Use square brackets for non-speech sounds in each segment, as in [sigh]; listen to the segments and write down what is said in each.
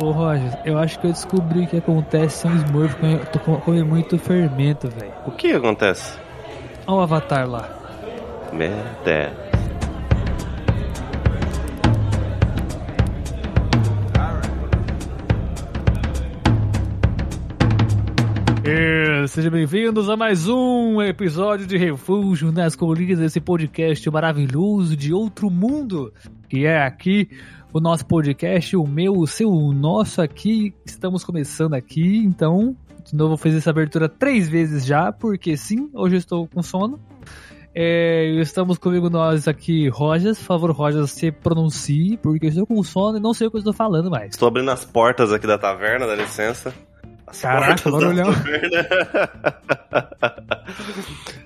ô, Roger, eu acho que eu descobri o que acontece se um Smurf come, come muito fermento, velho. O que acontece? Olha o Avatar lá. Merda. Sejam bem-vindos a mais um episódio de Refúgio nas Colinas, esse podcast maravilhoso de outro mundo, que é aqui o nosso podcast, o meu, o seu, o nosso aqui. Estamos começando aqui, então, de novo, fiz essa abertura três vezes já, porque sim, hoje eu estou com sono. É, estamos comigo nós aqui, Rojas. Por favor, Rojas, se pronuncie, porque eu estou com sono e não sei o que eu estou falando mais. Estou abrindo as portas aqui da taverna, dá licença. Caraca, barulhão. [laughs]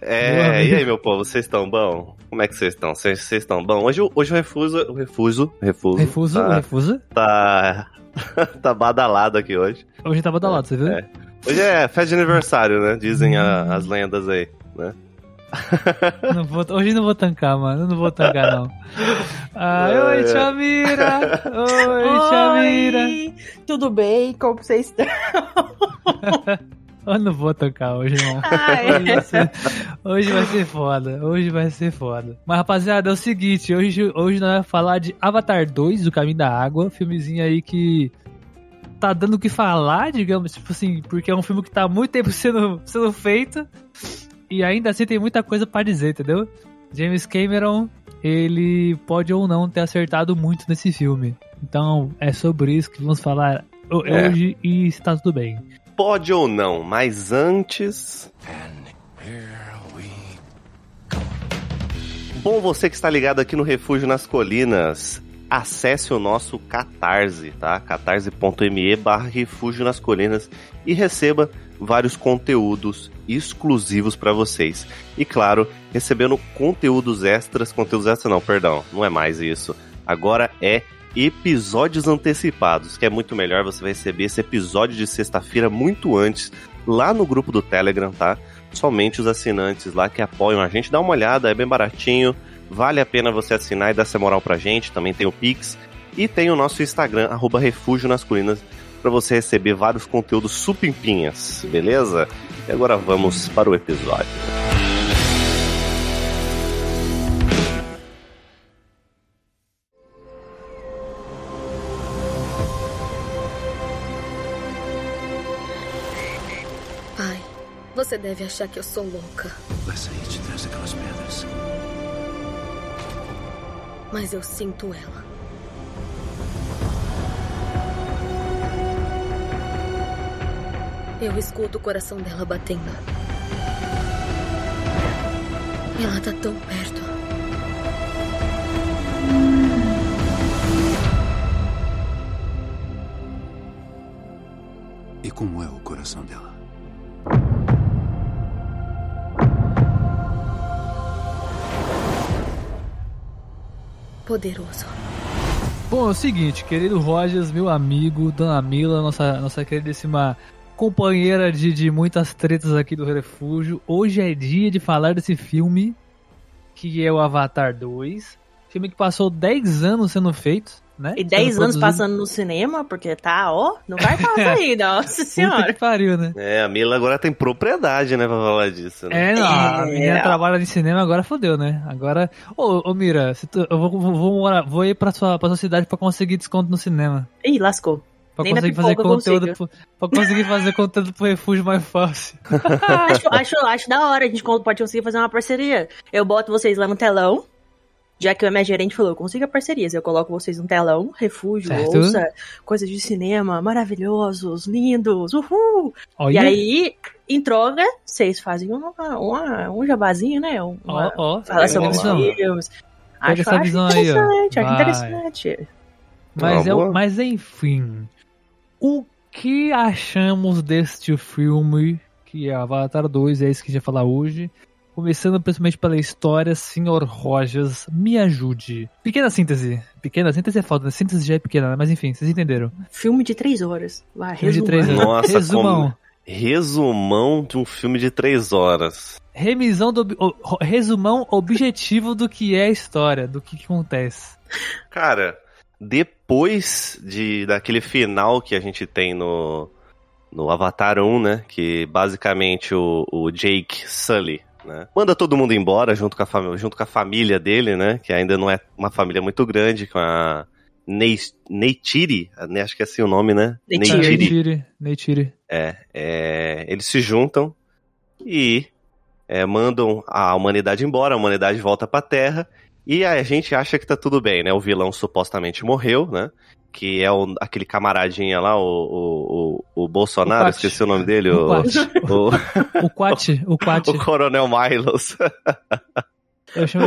é, e aí, meu povo, vocês estão bom? Como é que vocês estão? Vocês estão bom? Hoje, hoje o refuso, o refuso, refuso, refuso, tá, refuso, tá, [laughs] tá badalado aqui hoje. Hoje tá badalado, é, você viu? É. Hoje é festa de aniversário, né? Dizem a, as lendas aí, né? [laughs] não vou, hoje não vou tancar, mano. Não vou tancar, não. Ah, oi, Chamira! Oi, oi, Chamira! Tudo bem? Como vocês estão? [laughs] Eu não vou tocar hoje, não. Ah, é. hoje, vai ser, hoje vai ser foda. Hoje vai ser foda. Mas, rapaziada, é o seguinte: hoje, hoje nós vamos falar de Avatar 2, O Caminho da Água. Filmezinho aí que tá dando o que falar, digamos, tipo assim, porque é um filme que tá há muito tempo [laughs] sendo, sendo feito. E ainda assim tem muita coisa para dizer, entendeu? James Cameron, ele pode ou não ter acertado muito nesse filme. Então é sobre isso que vamos falar é. hoje e está tudo bem. Pode ou não, mas antes. Bom, você que está ligado aqui no Refúgio nas Colinas, acesse o nosso Catarse, tá? catarse.me barra Refúgio nas Colinas e receba vários conteúdos exclusivos para vocês. E claro, recebendo conteúdos extras, conteúdos extras não, perdão, não é mais isso. Agora é episódios antecipados, que é muito melhor, você vai receber esse episódio de sexta-feira muito antes lá no grupo do Telegram, tá? Somente os assinantes lá que apoiam a gente, dá uma olhada, é bem baratinho, vale a pena você assinar e dar essa moral pra gente, também tem o Pix e tem o nosso Instagram, arroba Refúgio nas Colinas, para você receber vários conteúdos supimpinhas, beleza? E agora vamos para o episódio. Pai, você deve achar que eu sou louca. Vai sair de trás daquelas pedras. Mas eu sinto ela. Eu escuto o coração dela batendo. Ela tá tão perto. E como é o coração dela? Poderoso. Bom, é o seguinte, querido Rogers, meu amigo, Dona Mila, nossa, nossa queridíssima companheira de, de muitas tretas aqui do Refúgio. Hoje é dia de falar desse filme, que é o Avatar 2. Filme que passou 10 anos sendo feito, né? E 10 anos passando no cinema, porque tá, ó, não vai passar [laughs] aí, nossa senhora. Puta que pariu, né? É, a Mila agora tem propriedade, né, pra falar disso. Né? É, não, a é. trabalha de cinema, agora fodeu, né? Agora, ô, ô Mira, tu, eu vou, vou, vou, vou ir pra sua, pra sua cidade pra conseguir desconto no cinema. Ih, lascou. Pra Nem conseguir fazer conteúdo pro, pra conseguir fazer conteúdo pro refúgio mais fácil. [laughs] acho, acho, acho da hora, a gente pode conseguir fazer uma parceria. Eu boto vocês lá no telão. Já que a minha gerente falou, consiga parcerias. Eu coloco vocês no telão, refúgio, certo. ouça, coisas de cinema, maravilhosos, lindos, uhul! Olha. E aí, em troca, vocês fazem uma, uma, um jabazinho, né? Uma, ó, ó, fala sobre os filmes. Acho, essa acho interessante, acho interessante. Mas, é, mas enfim, o que achamos deste filme, que é Avatar 2, é isso que a gente vai falar hoje. Começando principalmente pela história, Senhor Rojas, me ajude. Pequena síntese. Pequena síntese é foda, né? Síntese já é pequena, né? mas enfim, vocês entenderam. Filme de três horas. Vai, filme resumão. de três horas. Nossa, resumão. Como... Resumão de um filme de três horas. Remisão do. Resumão objetivo do que é a história, do que, que acontece. Cara, depois de daquele final que a gente tem no, no Avatar 1, né? Que basicamente o, o Jake Sully, né? Manda todo mundo embora junto com, a junto com a família dele, né? Que ainda não é uma família muito grande, com a Neytiri, né? acho que é assim o nome, né? Neytiri. Neytiri. É, é, eles se juntam e é, mandam a humanidade embora, a humanidade volta pra Terra e a gente acha que tá tudo bem, né? O vilão supostamente morreu, né? Que é o, aquele camaradinha lá, o, o, o, o Bolsonaro, o esqueci o nome dele. O, o, o, Quat, o Quat. [laughs] O Coronel Milos. Eu, chamo,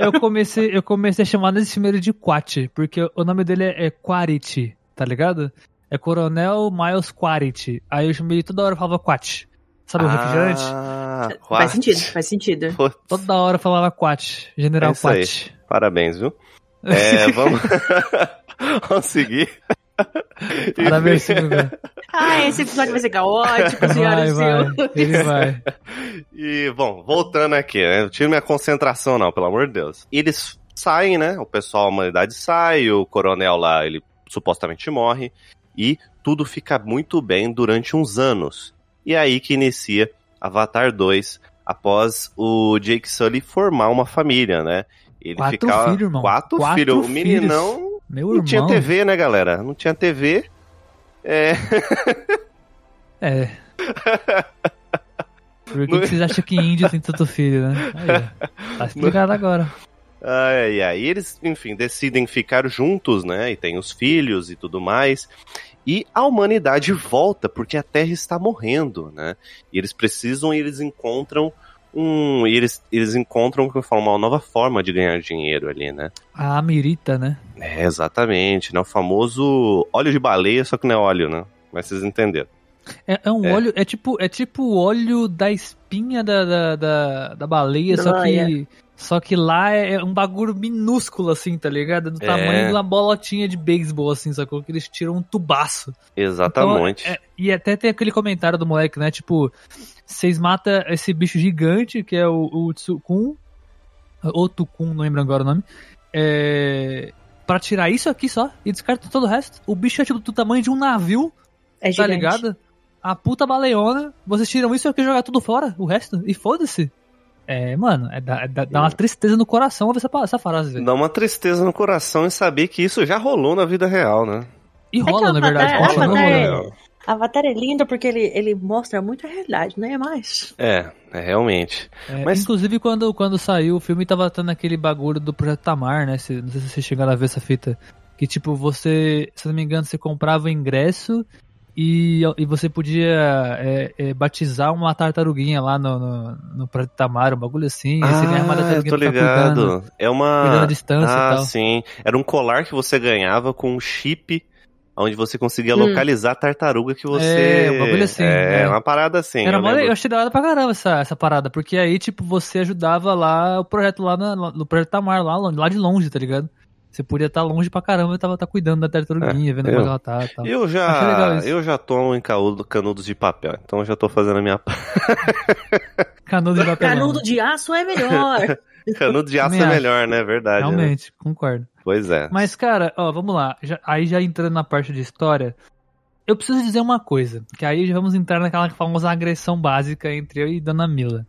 eu, comecei, eu comecei a chamar nesse filme de Quat, porque o nome dele é, é Quarit, tá ligado? É Coronel Miles Quarit. Aí eu chamei toda hora falava Quat. Sabe o ah, refrigerante? Faz sentido, faz sentido. Pô. Toda hora falava Quat, General é Quat. Aí. Parabéns, viu? [laughs] É, vamos... [laughs] vamos seguir. Parabéns, Silvia. Ah, esse episódio vai ser caótico, senhoras e senhores. Ele vai. E, bom, voltando aqui, né? Eu tiro minha concentração, não, pelo amor de Deus. Eles saem, né? O pessoal, a humanidade sai, o coronel lá, ele supostamente morre. E tudo fica muito bem durante uns anos. E é aí que inicia Avatar 2, após o Jake Sully formar uma família, né? Ele quatro ficava... filhos, irmão. Quatro, quatro filhos. O meninão Meu não irmão. tinha TV, né, galera? Não tinha TV. É. [laughs] é. Por que, que vocês acham que índio tem tanto filho, né? Aí, tá [laughs] explicado agora. Ai. E eles, enfim, decidem ficar juntos, né? E tem os filhos e tudo mais. E a humanidade volta porque a Terra está morrendo, né? E eles precisam e eles encontram um. E eles, eles encontram, como eu falo, uma nova forma de ganhar dinheiro ali, né? A amirita, né? É, exatamente, né? O famoso óleo de baleia, só que não é óleo, né? Mas vocês entenderam. É, é um é. óleo, é tipo, é tipo o óleo da espinha da, da, da, da baleia, da só baleia. que só que lá é, é um bagulho minúsculo, assim, tá ligado? Do é. tamanho de uma bolotinha de beisebol, assim, sacou? Que eles tiram um tubaço. Exatamente. Então, é, e até tem aquele comentário do moleque, né? Tipo, vocês matam esse bicho gigante, que é o, o Tsukun, ou Tukun, não lembro agora o nome, é, pra tirar isso aqui só e descarta todo o resto. O bicho é tipo do tamanho de um navio, é tá gigante. ligado? A puta baleona, vocês tiram isso aqui e jogam tudo fora, o resto, e foda-se. É, mano, é, dá, dá, dá, uma tristeza no coração ouvir essa, essa frase. Velho. Dá uma tristeza no coração em saber que isso já rolou na vida real, né? E rola, é na verdade. Avatar, Avatar, é, Avatar é lindo porque ele, ele mostra muito a realidade, não é mais? É, é realmente. É, Mas... Inclusive, quando, quando saiu o filme, tava tendo aquele bagulho do Projeto Tamar, né? Se, não sei se vocês chegaram a ver essa fita. Que, tipo, você, se não me engano, você comprava o ingresso e, e você podia é, é, batizar uma tartaruguinha lá no, no, no Prato Tamar, um bagulho assim. Ah, você ganha uma tartaruguinha tô ligado. Cuidando, é uma. a distância ah, e tal. sim. Era um colar que você ganhava com um chip onde você conseguia hum. localizar a tartaruga que você. É, um bagulho assim. É, é. uma parada assim. Era eu, mole, eu achei da hora pra caramba essa, essa parada, porque aí, tipo, você ajudava lá o projeto lá no, no Projeto Tamar, lá, lá de longe, tá ligado? Você podia estar longe pra caramba e tava tá cuidando da tartaruguinha, é, vendo eu, como ela tá tal. Eu já, eu já tomo em canudos de papel, então eu já tô fazendo a minha [laughs] Canudo de papel. Canudo de aço é melhor. [laughs] Canudo de aço é melhor, né? Verdade. Né? Realmente, né? concordo. Pois é. Mas, cara, ó, vamos lá. Já, aí já entrando na parte de história, eu preciso dizer uma coisa, que aí já vamos entrar naquela famosa agressão básica entre eu e Dona Mila.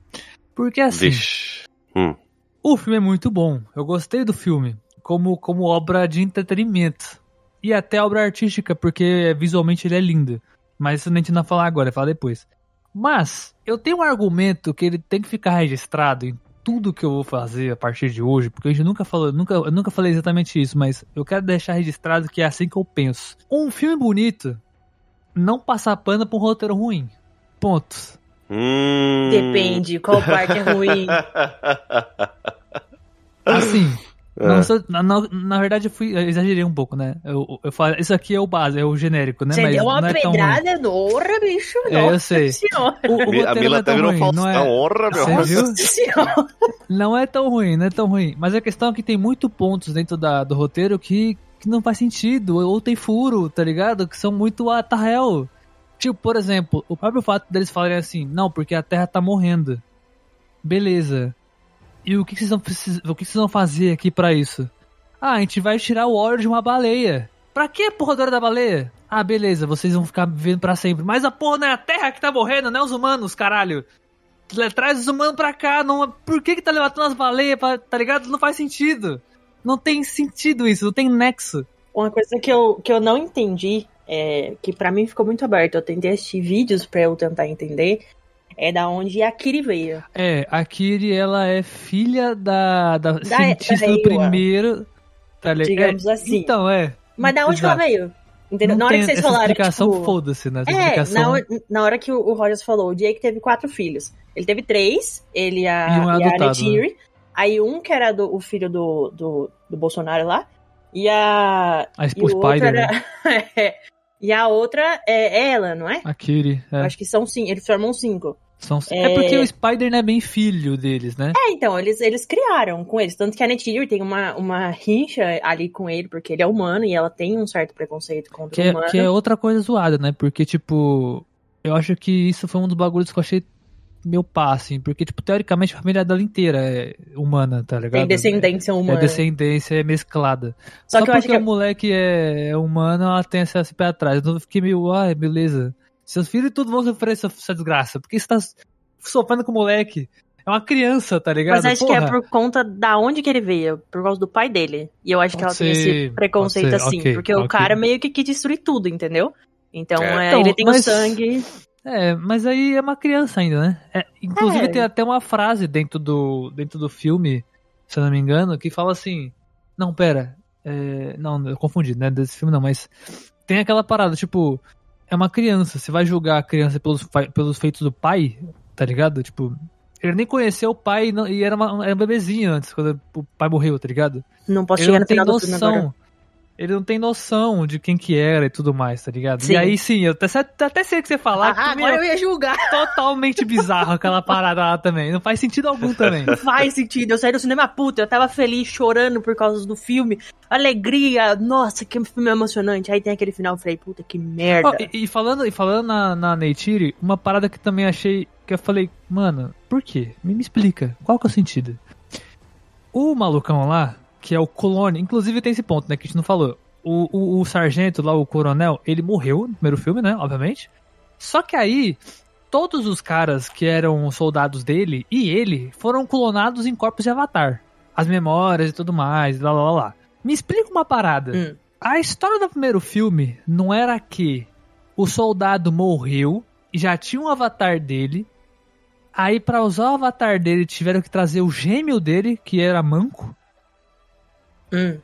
Porque assim, Vixe. Hum. o filme é muito bom. Eu gostei do filme como, como obra de entretenimento. E até obra artística, porque visualmente ele é lindo. Mas isso a gente não vai falar agora, vai falar depois. Mas, eu tenho um argumento que ele tem que ficar registrado em tudo que eu vou fazer a partir de hoje, porque a gente nunca falou, nunca, eu nunca falei exatamente isso, mas eu quero deixar registrado que é assim que eu penso. Um filme bonito não passa pano pra um roteiro ruim. Ponto. Hum... Depende, qual parte é ruim. [laughs] Assim, é. na, na, na, verdade, eu fui. Eu exagerei um pouco, né? Eu, eu falo, isso aqui é o base, é o genérico, né? Você Mas deu uma é pedrada enorme, bicho. É, eu sei. O, o a Mila tá virou não é... honra, meu Não é tão ruim, não é tão ruim. Mas a questão é que tem muito pontos dentro da, do roteiro que, que não faz sentido, ou tem furo, tá ligado? Que são muito atarrel. Tipo, por exemplo, o próprio fato deles falarem assim, não, porque a Terra tá morrendo. Beleza. E o que, vocês vão, o que vocês vão fazer aqui para isso? Ah, a gente vai tirar o óleo de uma baleia. Pra que a porra da baleia? Ah, beleza, vocês vão ficar vivendo para sempre. Mas a porra não é a Terra que tá morrendo, não é os humanos, caralho. Traz os humanos pra cá, não... por que que tá levantando as baleias, pra... tá ligado? Não faz sentido. Não tem sentido isso, não tem nexo. Uma coisa que eu, que eu não entendi, é, que para mim ficou muito aberto, eu tentei assistir vídeos para eu tentar entender, é da onde a Kiri veio. É, a Kiri, ela é filha da, da, da cientista da do primeiro... Tá Digamos é, assim. Então, é. Mas da onde Exato. ela veio? Entendeu? Não na hora que vocês falaram. explicação, tipo, foda-se, né? Essa é, explicação... na, na hora que o Rogers falou, o Jake teve quatro filhos. Ele teve três, ele a, e, um é e adotado, a Né? Aí um que era do, o filho do, do, do Bolsonaro lá. E a. A Spider, era... né? [laughs] É, e a outra é ela, não é? A Kiri. É. Acho que são cinco. Eles formam cinco. São... É... é... porque o Spider não é bem filho deles, né? É, então, eles, eles criaram com eles. Tanto que a Neytiri tem uma, uma rincha ali com ele, porque ele é humano e ela tem um certo preconceito contra que o é, humano. Que é outra coisa zoada, né? Porque, tipo, eu acho que isso foi um dos bagulhos que eu achei meu pá, assim, porque, tipo, teoricamente a família dela inteira é humana, tá ligado? Tem descendência humana. É descendência é mesclada. Só, Só que porque o moleque é, é, humano, ela tem esse pé atrás. Então eu fiquei meio, ai, beleza. Seus filhos tudo vão sofrer essa, essa desgraça. Porque você tá sofrendo com o moleque. É uma criança, tá ligado? Mas acho Porra. que é por conta da onde que ele veio, por causa do pai dele. E eu acho pode que ela ser, tem esse preconceito assim, okay, porque okay. o cara meio que quis destruir tudo, entendeu? Então, é. É, então ele tem mas... o sangue. É, mas aí é uma criança ainda, né? É, inclusive é. tem até uma frase dentro do, dentro do filme, se eu não me engano, que fala assim. Não, pera. É, não, eu confundi, né? Desse filme não, mas tem aquela parada, tipo, é uma criança. Você vai julgar a criança pelos, pelos feitos do pai, tá ligado? Tipo, ele nem conheceu o pai não, e era, uma, era um bebezinho antes, quando o pai morreu, tá ligado? Não posso ele chegar no final noção. Ele não tem noção de quem que era e tudo mais, tá ligado? Sim. E aí sim, eu até, até sei o que você falar. Ah, agora eu ia julgar. [laughs] Totalmente bizarro aquela parada lá também. Não faz sentido algum também. [laughs] Faz sentido. Eu saí do cinema puta, eu tava feliz, chorando por causa do filme. Alegria, nossa, que filme emocionante. Aí tem aquele final, eu falei, puta, que merda. Oh, e, e, falando, e falando na, na Neytiri, uma parada que também achei, que eu falei, mano, por quê? Me, me explica, qual que é o sentido? O malucão lá, que é o clone. Inclusive tem esse ponto, né, que a gente não falou. O, o, o, sargento lá, o coronel, ele morreu no primeiro filme, né, obviamente. Só que aí, todos os caras que eram soldados dele e ele foram clonados em corpos de avatar. As memórias e tudo mais, lá lá lá. Me explica uma parada. Hum. A história do primeiro filme não era que o soldado morreu e já tinha um avatar dele. Aí, para usar o avatar dele, tiveram que trazer o gêmeo dele, que era manco. Hum.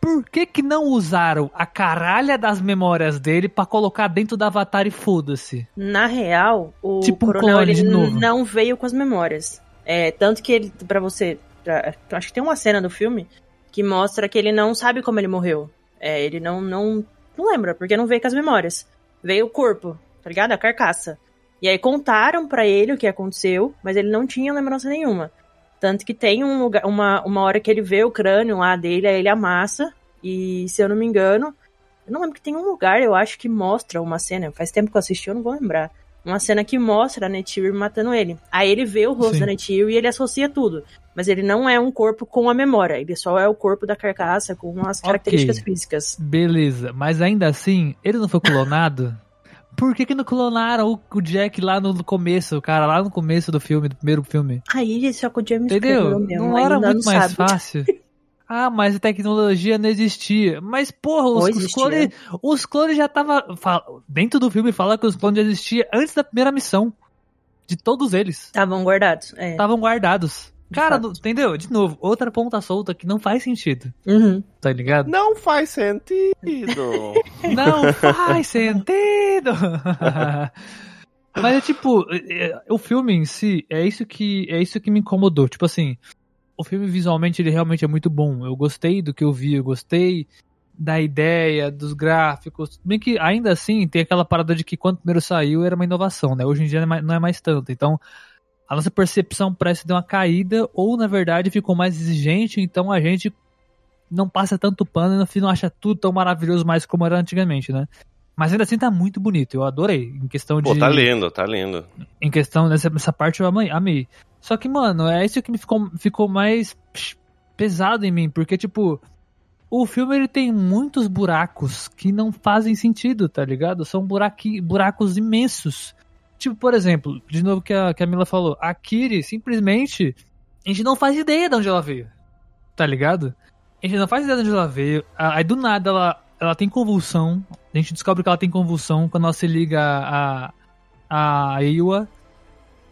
Por que que não usaram a caralha das memórias dele para colocar dentro do Avatar e foda-se? Na real, o tipo Coronel um ele não veio com as memórias. É, tanto que ele, para você, pra, acho que tem uma cena do filme que mostra que ele não sabe como ele morreu. É, ele não, não, não lembra, porque não veio com as memórias. Veio o corpo, tá ligado? A carcaça. E aí contaram para ele o que aconteceu, mas ele não tinha lembrança nenhuma. Tanto que tem um lugar, uma, uma hora que ele vê o crânio lá dele, aí ele amassa. E se eu não me engano, eu não lembro que tem um lugar, eu acho que mostra uma cena. Faz tempo que eu assisti, eu não vou lembrar. Uma cena que mostra a Neytiri matando ele. Aí ele vê o rosto Sim. da Neytiri e ele associa tudo. Mas ele não é um corpo com a memória, ele só é o corpo da carcaça com as características okay. físicas. Beleza, mas ainda assim, ele não foi clonado? [laughs] Por que, que não clonaram o, o, Jack lá no começo, cara, lá no começo do filme, do primeiro filme? Aí, só com o James Entendeu? Mesmo, não era muito não mais sabe. fácil. [laughs] Ah, mas a tecnologia não existia. Mas, porra, os, os clones, os clones já tava dentro do filme fala que os clones já existiam antes da primeira missão. De todos eles. Estavam guardados. Estavam é. guardados. Cara, não, entendeu? De novo, outra ponta solta que não faz sentido. Uhum. Tá ligado? Não faz sentido. [laughs] não faz sentido. [laughs] Mas é tipo, é, é, o filme em si, é isso que é isso que me incomodou. Tipo assim, o filme visualmente ele realmente é muito bom. Eu gostei do que eu vi, eu gostei da ideia, dos gráficos. Bem que ainda assim tem aquela parada de que quando primeiro saiu era uma inovação, né? Hoje em dia não é mais é tanto. Então, a nossa percepção parece ter uma caída, ou na verdade ficou mais exigente, então a gente não passa tanto pano e no fim não acha tudo tão maravilhoso mais como era antigamente, né? Mas ainda assim tá muito bonito, eu adorei. Em questão de. Pô, tá lindo, tá lindo. Em questão dessa essa parte eu amei. Só que, mano, é isso que me ficou, ficou mais pesado em mim, porque, tipo, o filme ele tem muitos buracos que não fazem sentido, tá ligado? São buraqui, buracos imensos. Tipo, por exemplo, de novo que a, que a Mila falou, a Kiri simplesmente a gente não faz ideia de onde ela veio. Tá ligado? A gente não faz ideia de onde ela veio. Aí do nada ela, ela tem convulsão. A gente descobre que ela tem convulsão quando ela se liga a, a Iwa.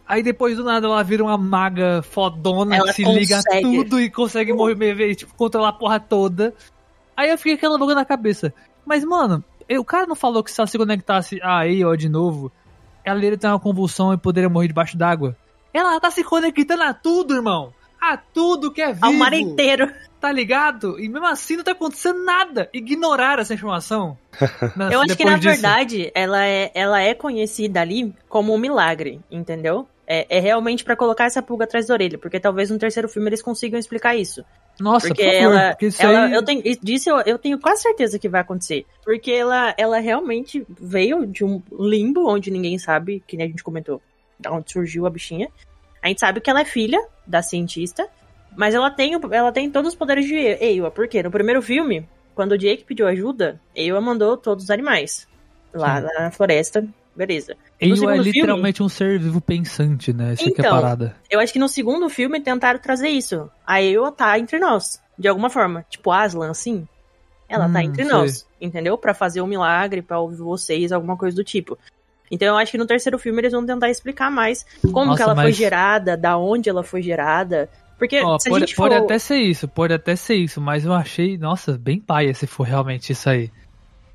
Aí depois do nada ela vira uma maga fodona Ela que se consegue. liga a tudo e consegue morrer, tipo, controlar a porra toda. Aí eu fiquei aquela boca na cabeça. Mas, mano, o cara não falou que se ela se conectasse a Iwa de novo, ela iria ter uma convulsão e poderia morrer debaixo d'água. Ela tá se conectando a tudo, irmão. A tudo que é vivo. Ao mar inteiro. Tá ligado? E mesmo assim não tá acontecendo nada. Ignorar essa informação. [laughs] Na- Eu acho que, na disso. verdade, ela é, ela é conhecida ali como um milagre, entendeu? É, é realmente pra colocar essa pulga atrás da orelha, porque talvez no terceiro filme eles consigam explicar isso. Nossa, Porque por favor, ela, porque isso ela aí... eu tenho, isso- disso eu, eu tenho quase certeza que vai acontecer. Porque ela, ela realmente veio de um limbo onde ninguém sabe, que nem a gente comentou, da onde surgiu a bichinha. A gente sabe que ela é filha da cientista, mas ela tem, ela tem todos os poderes de Ewa. Por quê? No primeiro filme, quando o Jake pediu ajuda, Ewa mandou todos os animais lá, lá na floresta. Beleza. Ele é segundo filme- literalmente um ser vivo pensante, né? Essa que é a Então, parada. Eu acho que no segundo filme tentaram trazer isso. A Ewa tá entre nós, de alguma forma. Tipo Aslan, assim. Ela tá Hum, entre sei. nós, entendeu? Pra fazer um milagre, pra ouvir vocês, alguma coisa do tipo. Então eu acho que no terceiro filme eles vão tentar explicar mais como Nossa, que ela foi mas- gerada, da onde ela foi gerada. Porque a pode, gente pode for... até ser isso, pode até ser isso, mas eu achei, nossa, bem paia se for realmente isso aí.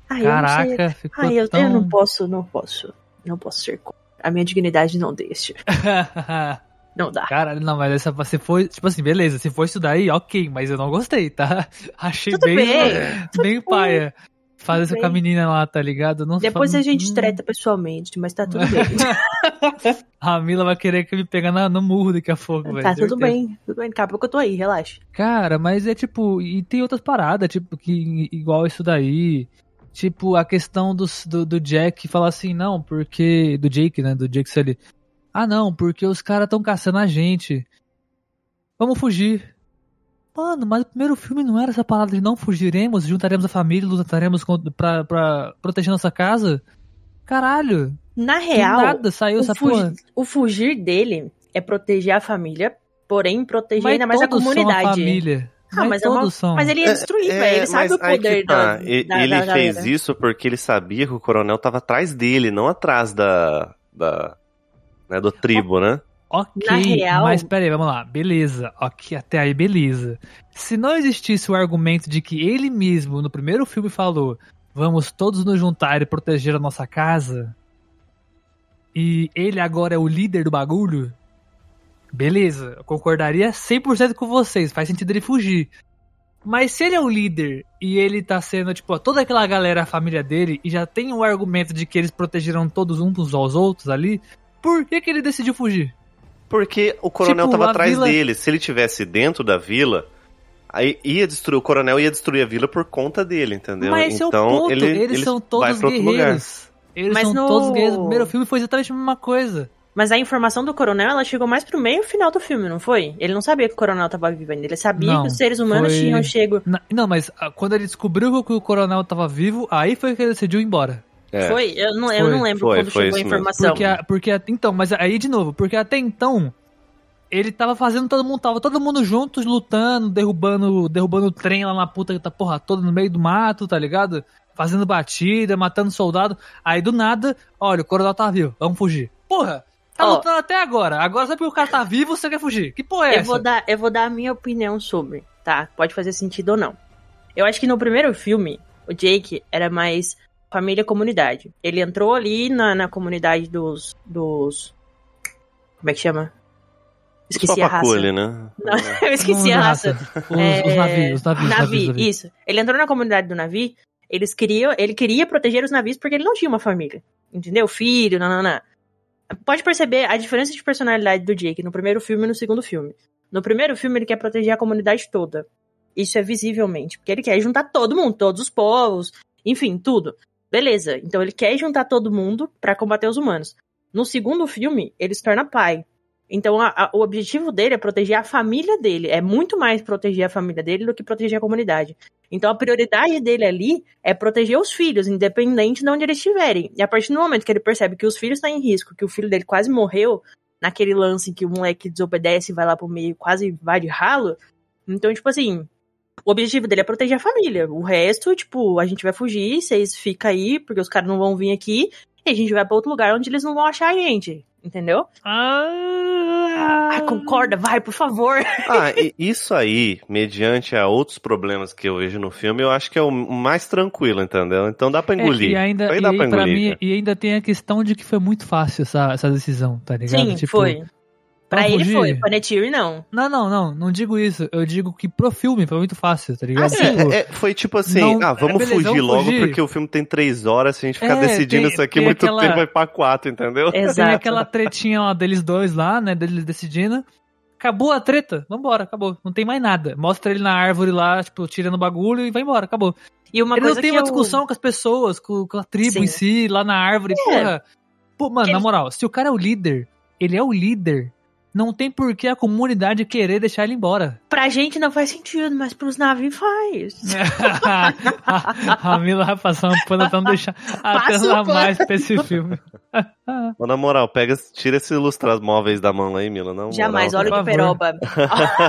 Ai, eu não. Caraca, ficou Ai, eu, tão... eu não posso, não posso. Não posso ser. A minha dignidade não deixa. [laughs] Não dá. Caralho, não, mas essa, se for, tipo assim, beleza, se for isso daí, ok, mas eu não gostei, tá? [laughs] Achei Tudo bem, bem, bem paia. Fazer isso com a menina lá, tá ligado? Não Depois a gente hum, treta pessoalmente, mas tá tudo bem. [laughs] A Mila vai querer que me pegar na- no murro daqui a pouco, velho. tá tudo bem, tudo bem. Daqui a pouco eu tô aí, relaxa. Cara, mas é tipo, e tem outras paradas, tipo, que igual isso daí. Tipo, a questão dos- do, do Jack falar assim, não, porque. Do Jake, né? Do Jake Sully. Ah, não, porque os caras estão caçando a gente. Vamos fugir. Mano, mas o primeiro filme não era essa parada de não fugiremos, juntaremos a família, lutaremos pra, pra proteger nossa casa? Caralho, Na do real, nada saiu o, essa fugi- porra. o fugir dele é proteger a família, porém proteger Mas ainda mais a todos são comunidade. família. Ah, mas, é uma- mas ele ia destruir, É, velho. Ele sabe o poder tá. da, E- da, Ele da fez galera. isso porque ele sabia que o coronel tava atrás dele, não atrás da. da né, do tribo, né? Ok, Na real- mas peraí, vamos lá. Beleza, ok, até aí beleza. Se não existisse o argumento de que ele mesmo, no primeiro filme, falou vamos todos nos juntar e proteger a nossa casa, e ele agora é o líder do bagulho, beleza, eu concordaria 100% com vocês, faz sentido ele fugir. Mas se ele é o líder e ele tá sendo, tipo, toda aquela galera, a família dele, e já tem o argumento de que eles protegeram todos uns aos outros ali, por que que ele decidiu fugir? Porque o coronel Tipo, tava atrás vila- dele. Se ele tivesse dentro da vila, aí ia destruir. O coronel ia destruir a vila por conta dele, entendeu? Mas esse então é o ponto, ele, eles ele são todos lugar. guerreiros. Eles Mas são no- todos guerreiros. No primeiro filme foi exatamente a mesma coisa. Mas a informação do coronel, ela chegou mais pro meio final do filme, não foi? Ele não sabia que o coronel tava vivo ainda. Ele sabia Não, que os seres humanos foi- tinham chego. Na- Não, mas ah, quando ele descobriu que o coronel tava vivo, aí foi que ele decidiu ir embora. É. Foi? Eu não, eu Foi. não lembro Foi, quando foi chegou a isso mesmo. informação. Porque, a- porque a- então, mas aí de novo, porque até então ele tava fazendo todo mundo, tava todo mundo juntos lutando, derrubando, derrubando o trem lá na puta da porra toda no meio do mato, tá ligado? Fazendo batida, matando soldado. Aí do nada, olha, o coronel tá vivo, vamos fugir. Porra, tá Ó. lutando até agora. Agora sabe que o cara tá vivo, você quer fugir. Que porra é eu essa? vou, dar, eu vou dar a minha opinião sobre, tá? Pode fazer sentido ou não. Eu acho que no primeiro filme, o Jake era mais família-comunidade. Ele entrou ali na, na comunidade dos, dos. Como é que chama? Esqueci a raça. Papacule, né? Não, [laughs] eu esqueci Não, a raça. Os, É, os navios, os navios, Navi, navios. isso. Ele entrou na comunidade do navio, eles queriam, ele queria proteger os navios porque ele não tinha uma família. Entendeu? Filho, nananã. Pode perceber a diferença de personalidade do Jake no primeiro filme e no segundo filme. No primeiro filme ele quer proteger a comunidade toda. Isso é visivelmente, porque ele quer juntar todo mundo, todos os povos, enfim, tudo. Beleza, então ele quer juntar todo mundo pra combater os humanos. No segundo filme, ele se torna pai. Então, a- a- o objetivo dele é proteger a família dele. É muito mais proteger a família dele do que proteger a comunidade. Então, a prioridade dele ali é proteger os filhos, independente de onde eles estiverem. E a partir do momento que ele percebe que os filhos estão em risco, que o filho dele quase morreu, naquele lance em que o moleque desobedece e vai lá pro meio, quase vai de ralo. Então, tipo assim, o objetivo dele é proteger a família. O resto, tipo, a gente vai fugir, vocês ficam aí, porque os caras não vão vir aqui, e a gente vai pra outro lugar onde eles não vão achar a gente. Entendeu? Ah, Ai, concorda, vai, por favor. [laughs] Ah, e isso aí, mediante a outros problemas que eu vejo no filme, eu acho que é o mais tranquilo, entendeu? Então dá pra engolir. É, e ainda, e dá aí, pra pra engolir. mim, e ainda tem a questão de que foi muito fácil essa, essa decisão, tá ligado? Sim, Tipo, foi. Pra vamos ele fugir? foi, pra Netiri não. Não, não, não, não digo isso. Eu digo que pro filme foi muito fácil, tá ligado? Ah, sim. É, é, foi tipo assim, Não, ah, vamos beleza, fugir vamos logo fugir. porque o filme tem três horas, se a gente ficar É, decidindo tem- isso aqui tem muito aquela- tempo vai pra quatro, entendeu? Tem Exato. aquela tretinha lá deles dois lá, né? Deles decidindo. Acabou a treta, vambora, acabou. Não tem mais nada. Mostra ele na árvore lá, tipo, tirando o bagulho e vai embora, acabou. E uma ele coisa não tem que uma eu- discussão com as pessoas, com, com a tribo Sim. em si, lá na árvore, É. porra. Pô, mano, Que na ele- moral, se o cara é o líder, ele é o líder, não tem por que a comunidade querer deixar ele embora. [laughs] Pra gente não faz sentido, mas pros navios faz. [laughs] a Mila vai passar um pano pra não deixar [laughs] pano. mais pra esse filme. Mas na moral, pega, tira esses ilustras móveis da mão aí, Mila. Não, Jamais, moral, olha por de peroba.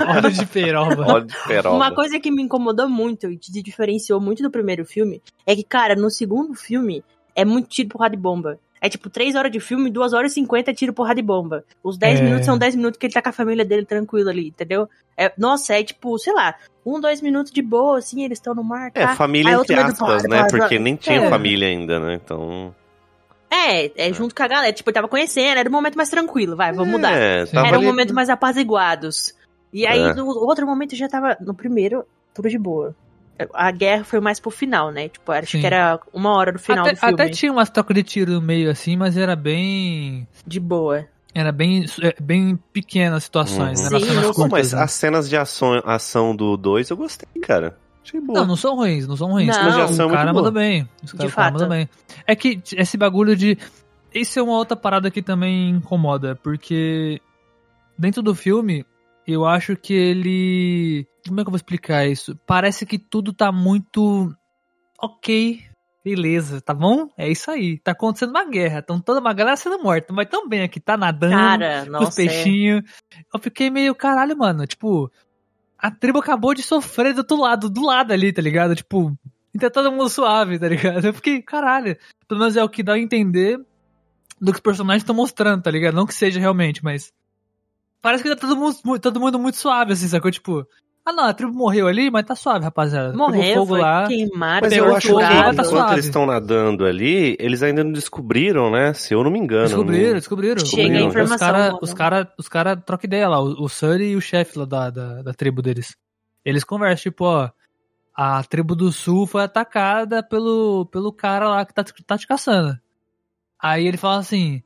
Olha de peroba. Óleo de peroba. Uma coisa que me incomodou muito e te diferenciou muito do primeiro filme é que, cara, no segundo filme é muito tiro, porrada e bomba. É tipo 3 horas de filme, 2 horas e 50 é tiro, porrada e bomba. Os 10 É. minutos são 10 minutos que ele tá com a família dele tranquilo ali, entendeu? É, nossa, é tipo, sei lá, um, dois minutos de boa, assim, eles estão no mar, É, tá? família Aí entre aspas, porrada, né? porrada, Porque nem tinha É. família ainda, né? Então. É, é junto com a galera. Tipo, ele tava conhecendo, era um momento mais tranquilo, vai, vamos mudar. É, tava Era um momento mais apaziguados. E aí, É. no outro momento, já tava. No primeiro, tudo de boa. A guerra foi mais pro final, né? Tipo, acho Sim. que era uma hora do final até, do filme. até tinha umas trocas de tiro no meio assim, mas era bem. De boa. Era bem, é, bem pequenas situações, Uhum. né? Sim, não- curtas, mas né? as cenas de ação, ação do 2 eu gostei, cara. Achei boa. Não, não são ruins, não são ruins. Não. Mas Cenas de ação o é cara muito manda boa. bem. Os De cara, o cara fato. manda bem. É que esse bagulho de. Isso é uma outra parada que também incomoda, porque dentro do filme, eu acho que ele. Como é que eu vou explicar isso? Parece que tudo tá muito. Ok, beleza, tá bom? É isso aí. Tá acontecendo uma guerra, tão toda uma galera sendo morta, mas tão bem aqui, tá nadando Cara, com os é. peixinhos. Eu fiquei meio, caralho, mano. Tipo, a tribo acabou de sofrer do outro lado, do lado ali, tá ligado? Tipo, e tá todo mundo suave, tá ligado? Eu fiquei, caralho. Pelo menos é o que dá a entender do que os personagens estão mostrando, tá ligado? Não que seja realmente, mas. Parece que tá todo mundo, mu- todo mundo muito suave, assim, sacou? Tipo, ah não, a tribo morreu ali, mas tá suave, rapaziada. Morreu, fogo foi lá. queimado, Mas eu acho que fogo, tá enquanto eles estão nadando ali, eles ainda não descobriram, né? Se eu não me engano. Descobriram, não- descobriram. Chega a descobriram. informação, Os caras mano. os cara, os cara trocam ideia lá, o, o Sunny e o chefe lá da, da, da tribo deles. Eles conversam, tipo, ó, a tribo do sul foi atacada pelo, pelo cara lá que tá, te- tá te caçando. Aí ele fala assim,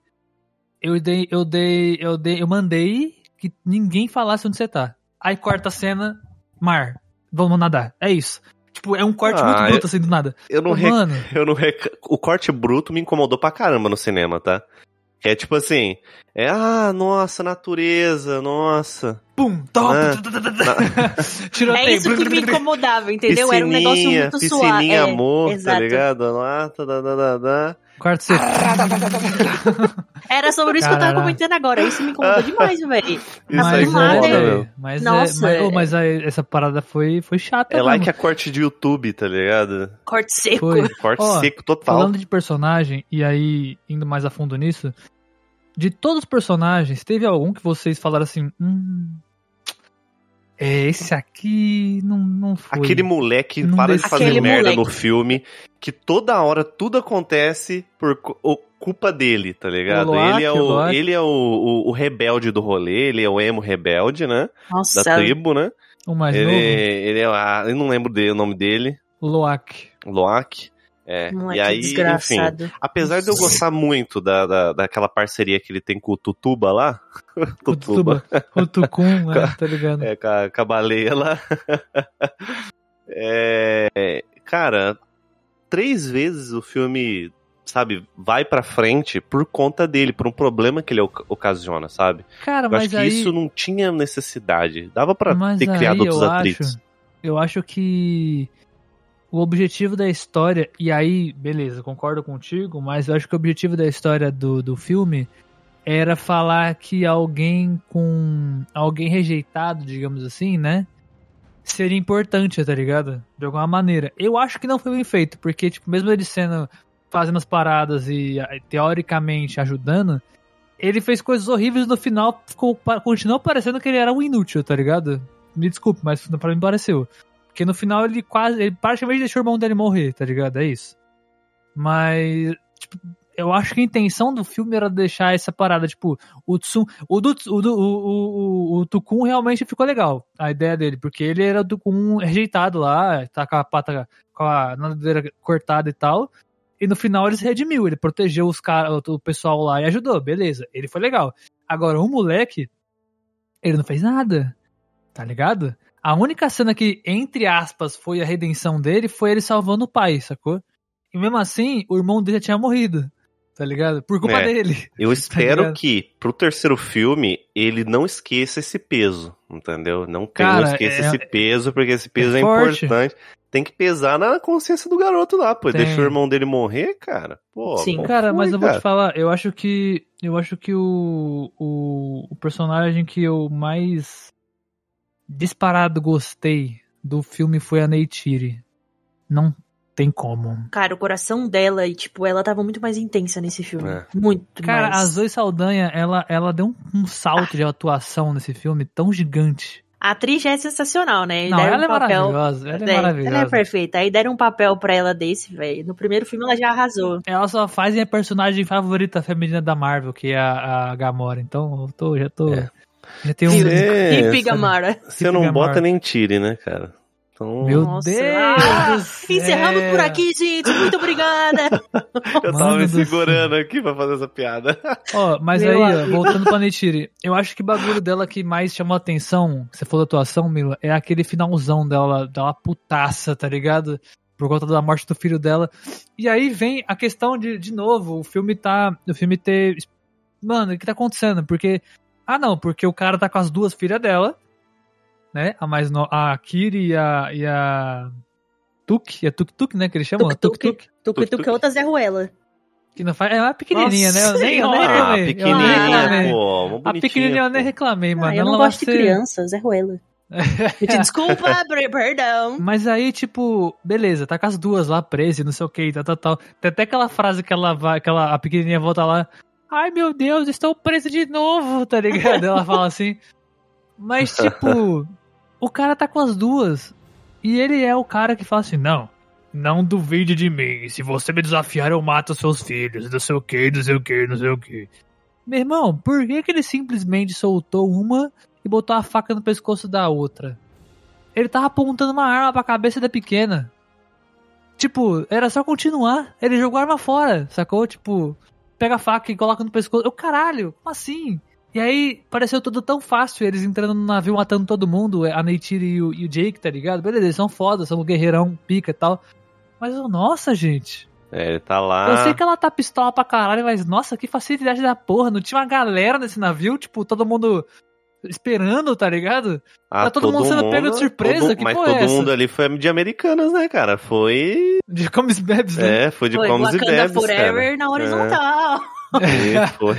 eu dei, eu dei, eu dei, eu mandei que ninguém falasse onde você tá. Aí corta a cena, mar, vamos nadar, é isso. Tipo, é um corte Ah, muito eu- bruto assim do nada. Eu não, Ô, rec- Mano, [laughs] eu não rec- O corte bruto me incomodou pra caramba no cinema, tá? É tipo assim, é, ah, nossa, natureza, nossa. pum, top, Ah, [laughs] tiroteio. É isso que me incomodava, entendeu? Era um negócio Piscininha, muito piscininha suave. É, amor, tá ligado? Lá, tá, tá, tá, tá, tá. Quarto seco. [laughs] Era sobre isso que eu tava comentando agora. Isso me incomodou demais, [laughs] velho. Mas do nada, incomoda, é- meu. Mas, Nossa, é, mas, é- oh, mas a- essa parada foi, foi chata. É mesmo. like a corte de YouTube, tá ligado? Corte seco. Foi. Corte Ó, seco total. Falando de personagem, e aí indo mais a fundo nisso, de todos os personagens, teve algum que vocês falaram assim, hum, é, esse aqui não, não foi. Aquele moleque Não para de fazer merda moleque. no filme, que toda hora tudo acontece por culpa dele, tá ligado? Loak, ele é, o ele é o, o, o rebelde do rolê, ele é o emo rebelde, né? Nossa, Da tribo, né? O mais Ele, novo, ele é. eu não lembro dele, o nome dele. Loak. Loak. É. moleque e aí, enfim. desgraçado. Apesar de eu gostar muito da, da, daquela parceria que ele tem com o Tutuba lá. [laughs] O Tutuba. O Tucum, [laughs] é, tá ligado? É, com a, com a baleia lá. [laughs] é, cara, três vezes o filme sabe, vai pra frente por conta dele, por um problema que ele ocasiona, sabe? Cara, eu mas acho que aí... isso não tinha necessidade. Dava pra Mas ter criado outros eu atritos. Acho, eu acho que o objetivo da história, e aí, beleza, concordo contigo, mas eu acho que o objetivo da história do, do filme era falar que alguém com. alguém rejeitado, digamos assim, né? Seria importante, tá ligado? De alguma maneira. Eu acho que não foi bem feito, porque, tipo, mesmo ele sendo. fazendo as paradas e teoricamente ajudando, ele fez coisas horríveis no final ficou, continuou parecendo que ele era um inútil, tá ligado? Me desculpe, mas pra mim pareceu. Porque no final ele quase. Ele praticamente deixou o irmão dele morrer, tá ligado? É isso. Mas. Tipo, eu acho que a intenção do filme era deixar essa parada, tipo, o Tsum, o, do, o, do, o, o, o Tukun realmente ficou legal, a ideia dele, porque ele era do Tukun rejeitado lá, tá com a pata, com a nadadeira cortada e tal, e no final ele se redimiu, ele protegeu os caras, o pessoal lá e ajudou, beleza, ele foi legal. Agora, o moleque, ele não fez nada, tá ligado? A única cena que, entre aspas, foi a redenção dele foi ele salvando o pai, sacou? E mesmo assim, o irmão dele já tinha morrido tá ligado? Por culpa É. dele. Eu [laughs] espero ligado? que pro terceiro filme ele não esqueça esse peso, entendeu? Não, que- não Cara, esqueça é- esse peso, porque esse peso é, é importante. Tem que pesar na consciência do garoto lá, pô. Tem. Deixou o irmão dele morrer, cara. Pô, Sim. Cara, foi, mas eu vou te cara? falar, eu acho que. Eu acho que o, o, o personagem que eu mais disparado gostei do filme foi a Neytiri. Não tem como. Cara, o coração dela e, tipo, ela tava muito mais intensa nesse filme. É. Muito Cara, a mais. Zoe Saldanha, ela, ela deu um, um salto de atuação nesse filme tão gigante. A atriz já é sensacional, né? E Não, ela é um papel... maravilhosa. Ela é É, maravilhosa. Ela é perfeita. Aí deram um papel pra ela desse, velho. No primeiro filme ela já arrasou. Ela só faz minha personagem favorita feminina da Marvel, que é a, a Gamora. Então, eu tô, já tô. É. Já tenho um. É, e Pigamara. Você não bota nem tire, né, cara? Então, Meu Nossa. Deus! Ah. Encerramos por aqui, gente. Muito obrigada. [laughs] eu tava Mano me segurando aqui pra fazer essa piada. [laughs] Ó, mas Meu aí, ó, voltando pra Neytiri, eu acho que o bagulho dela que mais chamou a atenção, você falou atuação, Mila, é aquele finalzão dela, dela putaça, tá ligado? Por conta da morte do filho dela. E aí vem a questão de, de novo, o filme tá. O filme ter. Mano, o que tá acontecendo? Porque. Ah, não, porque o cara tá com as duas filhas dela, né? A mais no, a Kiri e a. E a Tuk, é Tuk Tuk, né? Que eles chamam? Tuk-tuk. Tuk Tuk. Tucutuca é outra Zé Ruela. Que não faz. É uma pequenininha, Nossa né? Eu nem, eu nem. Ah, reclamei. eu nem pequenininha, reclamei. pô. uma A pequenininha eu nem pô. reclamei, mano. Ah, eu Ela não vai gosto de ser- criança, Zé Ruela. [laughs] Desculpa, per- perdão. Mas aí, tipo, beleza, tá com as duas lá presas, e não sei o que, tal, tal, tal. Tem até aquela frase que ela vai, que ela, a pequenininha volta lá. Ai meu Deus, estou presa de novo, tá ligado? Ela fala assim. Mas, [laughs] tipo, o cara tá com as duas. E ele é o cara que fala assim: não, não duvide de mim. Se você me desafiar, eu mato seus filhos. Não sei o que, não sei o que, não sei o que. Meu irmão, por que, que ele simplesmente soltou uma e botou a faca no pescoço da outra? Ele tava apontando uma arma pra cabeça da pequena. Tipo, era só continuar. Ele jogou a arma fora, sacou? Tipo, pega a faca e coloca no pescoço. Eu, caralho, como assim? E aí, pareceu tudo tão fácil, eles entrando no navio matando todo mundo, a Neytiri e o, e o Jake, tá ligado? Beleza, eles são foda, são um guerreirão, pica e tal. Mas, nossa, gente. É, ele tá lá. Eu sei que ela tá pistola pra caralho, mas, nossa, que facilidade da porra. Não tinha uma galera nesse navio, tipo, todo mundo esperando, tá ligado? Ah, tá todo mundo sendo pego de surpresa, todo- que mas é todo essa? mundo ali foi de americanas, né, cara? Foi. De comes e bebes, né? É, foi de Foi comes e bebes. Forever cara. na horizontal. É, [laughs] foi.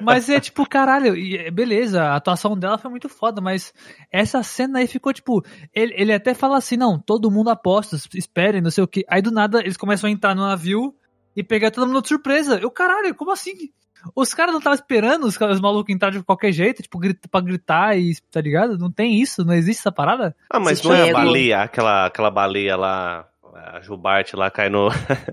Mas é [laughs] tipo, caralho, e, é, beleza, a atuação dela foi muito foda, mas essa cena aí ficou tipo. Ele, ele até fala assim: não, todo mundo aposta, esperem, não sei o que. Aí do nada eles começam a entrar no navio e pegar todo mundo de surpresa. Eu, caralho, como assim? Os caras não estavam esperando os, caras- os malucos entrarem de qualquer jeito, tipo, grita, pra gritar e. tá ligado? Não tem isso, não existe essa parada? Ah, mas Esse não é a baleia, aquela, aquela baleia lá. A Jubarte lá cai no.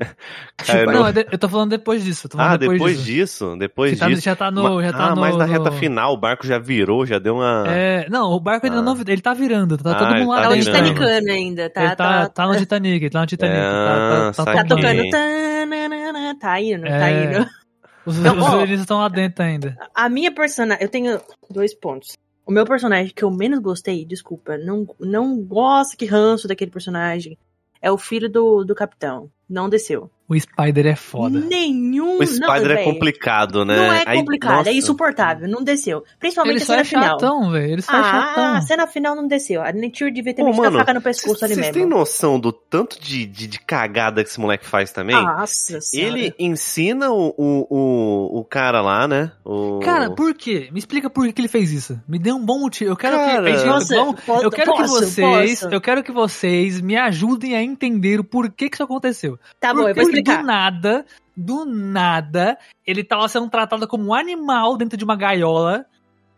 [laughs] cai no- Não, de- eu tô falando depois disso. falando Ah, depois, disso. disso. Depois Que tá- disso. já tá no. Já tá ah, no, mas na reta no- final o barco já virou, já deu uma. É, não, o barco ainda Ah. não. Ele tá virando, tá Ah, todo mundo tá lá Tá no dentro. virando. Titanicano ainda, tá? ele tá, tá, no Titanic, ele tá no Titanic. É, tá, tá, sai Tá tá aqui. tocando. Tá indo, tá É. Os, Não, os ó. violinistas estão lá dentro ainda. A minha personagem. Eu tenho dois pontos. O meu personagem que eu menos gostei, desculpa, não, não gosto que ranço daquele personagem. É o filho do, do capitão. Não desceu. O Spider é foda. Nenhum. O Spider não, é complicado, né? Não é Aí, complicado, nossa. é insuportável, não desceu. Principalmente Ele a cena é final. chatão, velho. Ele só é Ah, chatão. a cena final não desceu. A Nature devia ter Ô, metido a faca no pescoço ali Vocês mesmo. têm noção do tanto de, de, de cagada que esse moleque faz também? Nossa senhora. Ele ensina o, o, o, o cara lá, né? O... Cara, por quê? Me explica por que que ele fez isso. Me dê um bom motivo. Eu quero Cara, que. Nossa, vamos- po- eu quero que posso, vocês. posso? Eu quero que vocês me ajudem a entender o porquê que isso aconteceu. Tá bom, eu vou Porque explicar. Do nada, do nada, ele tava sendo tratado como um animal dentro de uma gaiola.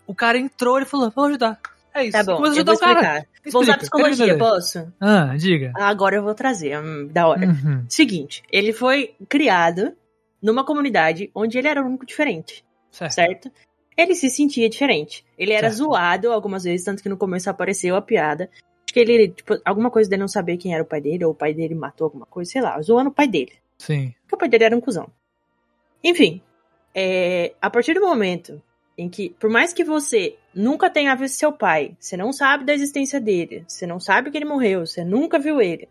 O cara entrou e falou: vou ajudar. É isso. Tá bom, eu vou ajudar o cara. explicar. Vou Explica, usar quero psicologia, posso? Ah, diga. Agora eu vou trazer, hum, da hora. Uhum. Seguinte, ele foi criado numa comunidade onde ele era o único diferente, Certo. certo? Ele se sentia diferente. Ele era Certo. zoado algumas vezes, tanto que no começo apareceu a piada. Acho que ele, tipo, alguma coisa dele não saber quem era o pai dele, ou o pai dele matou alguma coisa, sei lá, zoando o pai dele. Sim. Porque o pai dele era um cuzão. Enfim, é, a partir do momento em que, por mais que você nunca tenha visto seu pai, você não sabe da existência dele, você não sabe que ele morreu, você nunca viu ele,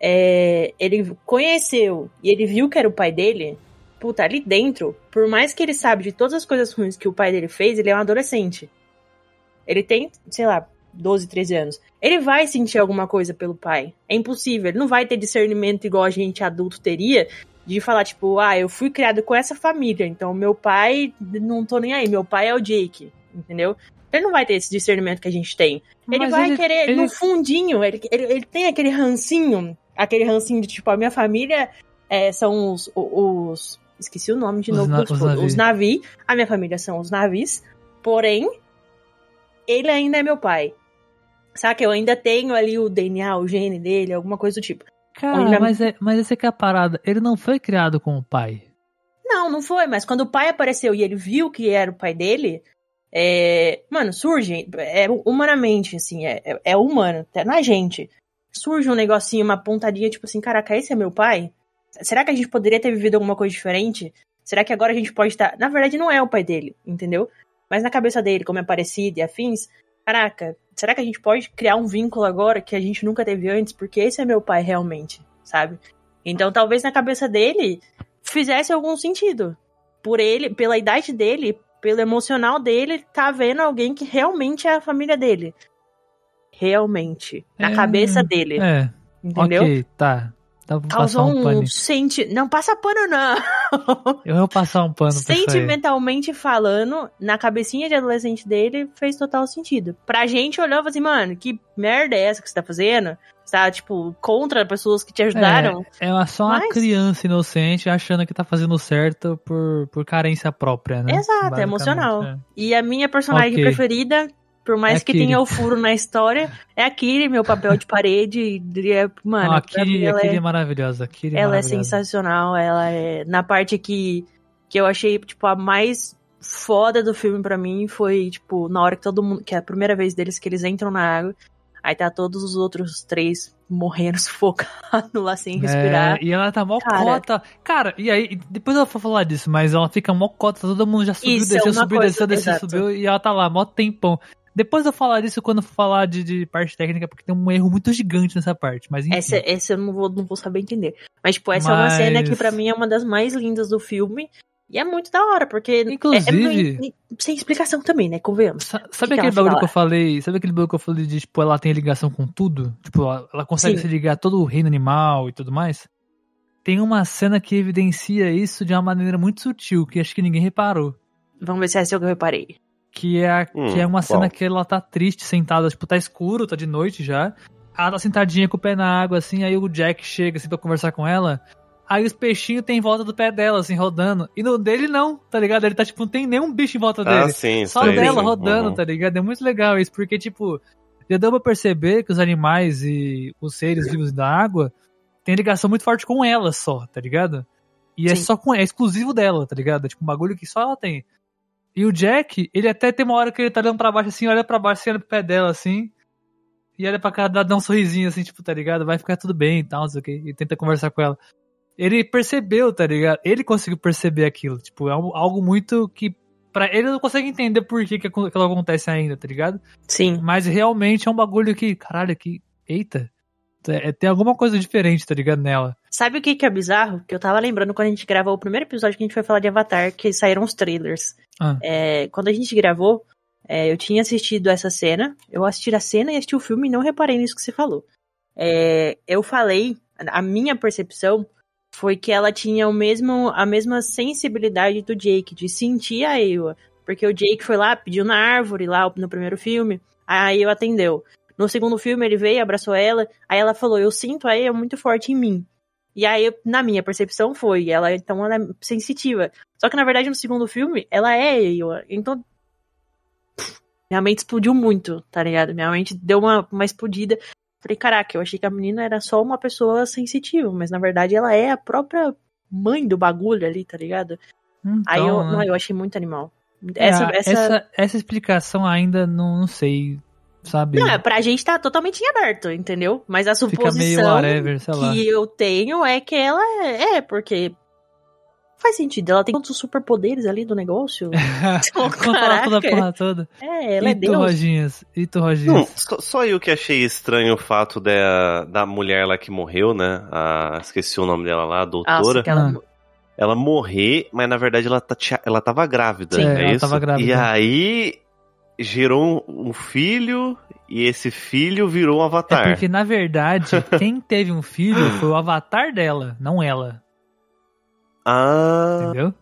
é, ele conheceu e ele viu que era o pai dele, puta, ali dentro, por mais que ele sabe de todas as coisas ruins que o pai dele fez, ele é um adolescente. Ele tem, sei lá, 12, 13 anos. Ele vai sentir alguma coisa pelo pai. É impossível. Ele não vai ter discernimento igual a gente adulto teria de falar, tipo, ah, eu fui criado com essa família, então meu pai, não tô nem aí, meu pai é o Jake, entendeu? Ele não vai ter esse discernimento que a gente tem. Ele Mas vai ele- querer, ele- no fundinho, ele, ele, ele tem aquele rancinho, aquele rancinho de, tipo, a minha família é, são os, os... Esqueci o nome de Os novo na- os navios. Os navios. A minha família são os navios. Porém, ele ainda é meu pai. Saca? Eu ainda tenho ali o DNA, o gene dele, alguma coisa do tipo. Cara, Olha- mas, é, mas essa que é a parada. Ele não foi criado com o pai. Não, não foi, mas quando o pai apareceu e ele viu que era o pai dele, é, mano, surge, é humanamente, assim, é, é, é humano, até na gente. Surge um negocinho, uma pontadinha, tipo assim, caraca, esse é meu pai? Será que a gente poderia ter vivido alguma coisa diferente? Será que agora a gente pode estar. Na verdade, não é o pai dele, entendeu? Mas na cabeça dele, como é parecido e afins, caraca, será que a gente pode criar um vínculo agora que a gente nunca teve antes? Porque esse é meu pai realmente, sabe? Então talvez na cabeça dele fizesse algum sentido. Por ele, pela idade dele, pelo emocional dele, tá vendo alguém que realmente é a família dele. Realmente. Na É, cabeça dele. É, entendeu? ok, tá. Dá pra passar Causou um um pano. senti... Não passa pano, não. [laughs] Eu vou passar um pano. Sentimentalmente falando, na cabecinha de adolescente dele, fez total sentido. Pra gente olhava assim, mano, que merda é essa que você tá fazendo? Você tá, tipo, contra pessoas que te ajudaram? É uma- só uma Mas- criança inocente achando que tá fazendo certo por, por carência própria, né? Exato, é emocional. é. E a minha personagem Ok. preferida, por mais É que tenha o furo na história, é a Kiri, meu papel de parede. é- Mano, Não, a Kiri, a ela, Kiri é é, maravilhosa. A Kiri é ela é sensacional. Ela é. Na parte que, que eu achei, tipo, a mais foda do filme pra mim foi, tipo, na hora que todo mundo. Que é a primeira vez deles que eles entram na água. Aí tá todos os outros três morrendo, [laughs] sufocados lá sem respirar. É, e ela tá mó Cara. cota. Cara, e aí, depois eu vou falar disso, mas ela fica mó cota, todo mundo já subiu, Isso é desceu, uma subiu, coisa, desceu, desceu, exato. subiu, e ela tá lá, mó tempão. Depois eu falar disso quando falar de, de parte técnica, porque tem um erro muito gigante nessa parte, mas enfim. Essa, essa eu não vou, não vou saber entender. Mas, tipo, essa é uma cena que Mas- pra mim é uma das mais lindas do filme. E é muito da hora, porque. é- Inclusive- é- sem explicação também, né? Convenhamos. Sabe que aquele bagulho que eu falei? Sabe aquele bagulho que eu falei de, tipo, ela tem ligação com tudo? Tipo, ela, ela consegue Sim. se ligar a todo o reino animal e tudo mais? Tem uma cena que evidencia isso de uma maneira muito sutil, que acho que ninguém reparou. Vamos ver se é essa que eu reparei. Que é, a- Hum, que é uma cena qual? que ela tá triste, sentada, tipo, tá escuro, tá de noite já. Ela tá sentadinha com o pé na água, assim, aí o Jack chega, assim, pra conversar com ela. Aí os peixinhos tem em volta do pé dela, assim, rodando. E no dele não, tá ligado? Ele tá, tipo, não tem nenhum bicho em volta Ah, dele. sim, Só sei, dela sim. rodando, Uhum. tá ligado? É muito legal isso, porque, tipo, já deu pra perceber que os animais e os seres vivos da água têm ligação muito forte com ela só, tá ligado? E é Sim. só com é exclusivo dela, tá ligado? É tipo um bagulho que só ela tem. E o Jack, ele até tem uma hora que ele tá olhando pra baixo assim, olha pra baixo, assim, olha pro pé dela assim. E olha pra cara dela, dá um sorrisinho assim, tipo, tá ligado? Vai ficar tudo bem e tal, não sei o que. E tenta conversar com ela. Ele percebeu, tá ligado? Ele conseguiu perceber aquilo. Tipo, é algo, muito que. Pra ele não consegue entender por que, que aquilo acontece ainda, tá ligado? Sim. Mas realmente é um bagulho que, caralho, que. Eita. É, tem alguma coisa diferente, tá ligado, nela. Sabe o que, que é bizarro? Que eu tava lembrando quando a gente gravou o primeiro episódio que a gente foi falar de Avatar, que saíram os trailers. Ah. É, quando a gente gravou, é, eu tinha assistido essa cena, eu assisti a cena e assisti o filme e não reparei nisso que você falou. É, eu falei, a minha percepção foi que ela tinha o mesmo, a mesma sensibilidade do Jake, de sentir a Ewa. Porque o Jake foi lá, pediu na árvore lá no primeiro filme, a Ewa atendeu. No segundo filme, ele veio, abraçou ela, aí ela falou: Eu sinto a Ewa muito forte em mim. E aí, na minha percepção, foi. Ela, então, ela é sensitiva. Só que, na verdade, no segundo filme, ela é Ewa. Então. minha mente explodiu muito, tá ligado? Minha mente deu uma, uma explodida. Falei, caraca, eu achei que a menina era só uma pessoa sensitiva, mas na verdade ela é a própria mãe do bagulho ali, tá ligado? Então, aí eu, né? não, eu achei muito animal. É, Essa, essa... essa, essa explicação ainda não, não sei, sabe? Não, pra gente tá totalmente em aberto, entendeu? Mas a suposição whatever, sei lá. que eu tenho é que ela é, é, porque faz sentido, ela tem tantos superpoderes ali do negócio. [laughs] Então, Vamos falar toda a caraca. porra toda. É, ela é e tu, Deus. Roginhas? E tu, Não, só, só eu que achei estranho o fato da, da mulher lá que morreu, né? A, esqueci o nome dela lá, a doutora. Nossa, aquela... Ah. Ela morrer, mas na verdade ela, tá, ela tava grávida, Sim, é ela isso? tava grávida. E aí gerou um, filho e esse filho virou um É avatar. porque, na verdade, [laughs] quem teve um filho foi o avatar dela, não ela. Ah, Entendeu?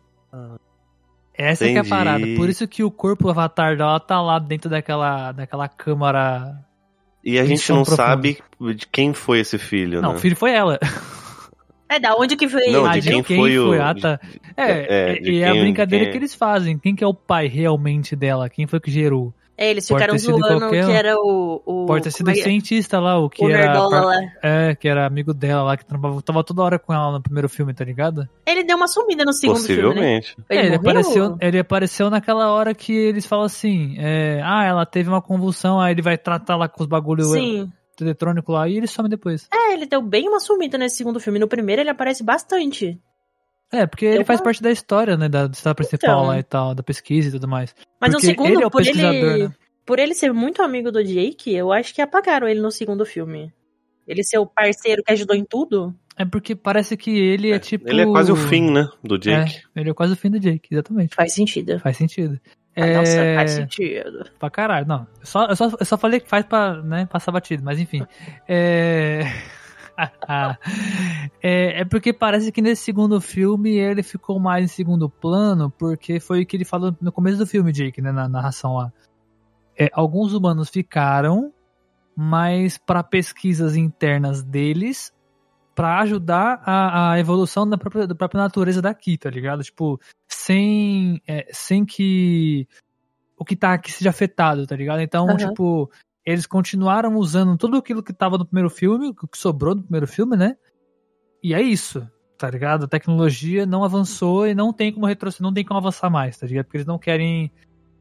Essa que é a entendi. parada. Por isso que o corpo avatar dela tá lá dentro daquela, daquela câmara. e a gente não profundo. sabe de quem foi esse filho, Não, né? o filho foi ela. É, da onde que veio? Não, de quem quem foi o- Ah, tá. É, é, é, e é a brincadeira quem- que eles fazem. Quem que é o pai realmente dela? Quem foi que gerou? É, eles Pode ficaram zoando qualquer que era o... o Pode ter sido o é que é? cientista lá, o que o era. nerdola lá. É, que era amigo dela lá, que trampava, tava toda hora com ela no primeiro filme, tá ligado? Ele deu uma sumida no segundo filme, né? Possivelmente. É, ele, apareceu, ele apareceu naquela hora que eles falam assim: é, ah, ela teve uma convulsão, aí ele vai tratar lá com os bagulho Sim. Eletrônico lá e ele some depois. É, ele deu bem uma sumida nesse segundo filme. No primeiro ele aparece bastante. É, porque ele faz parte da história, né? Da história principal Então. lá e tal, da pesquisa e tudo mais. Mas Porque no segundo, ele é o por pesquisador, ele... né? Por ele ser muito amigo do Jake, eu acho que apagaram ele no segundo filme. Ele ser o parceiro que ajudou em tudo. É porque parece que ele é, tipo. Ele é quase o fim, né? Do Jake. É, ele é quase o fim do Jake, exatamente. Faz sentido. Faz sentido. Ah, é... Nossa, faz sentido. Pra caralho, não. Eu só, eu, só, eu só falei que faz pra né, passar batido, mas enfim. É... [laughs] é. É porque parece que nesse segundo filme ele ficou mais em segundo plano, porque foi o que ele falou no começo do filme, Jake, né, na narração lá. É, alguns humanos ficaram, mas para pesquisas internas deles, pra ajudar a, a evolução da própria, da própria natureza daqui, tá ligado? Tipo, sem, é, sem que o que tá aqui seja afetado, tá ligado? Então, Aham. tipo, eles continuaram usando tudo aquilo que tava no primeiro filme, o que sobrou do primeiro filme, né? E é isso, tá ligado? A tecnologia não avançou e não tem como retroceder, não tem como avançar mais, tá ligado? Porque eles não querem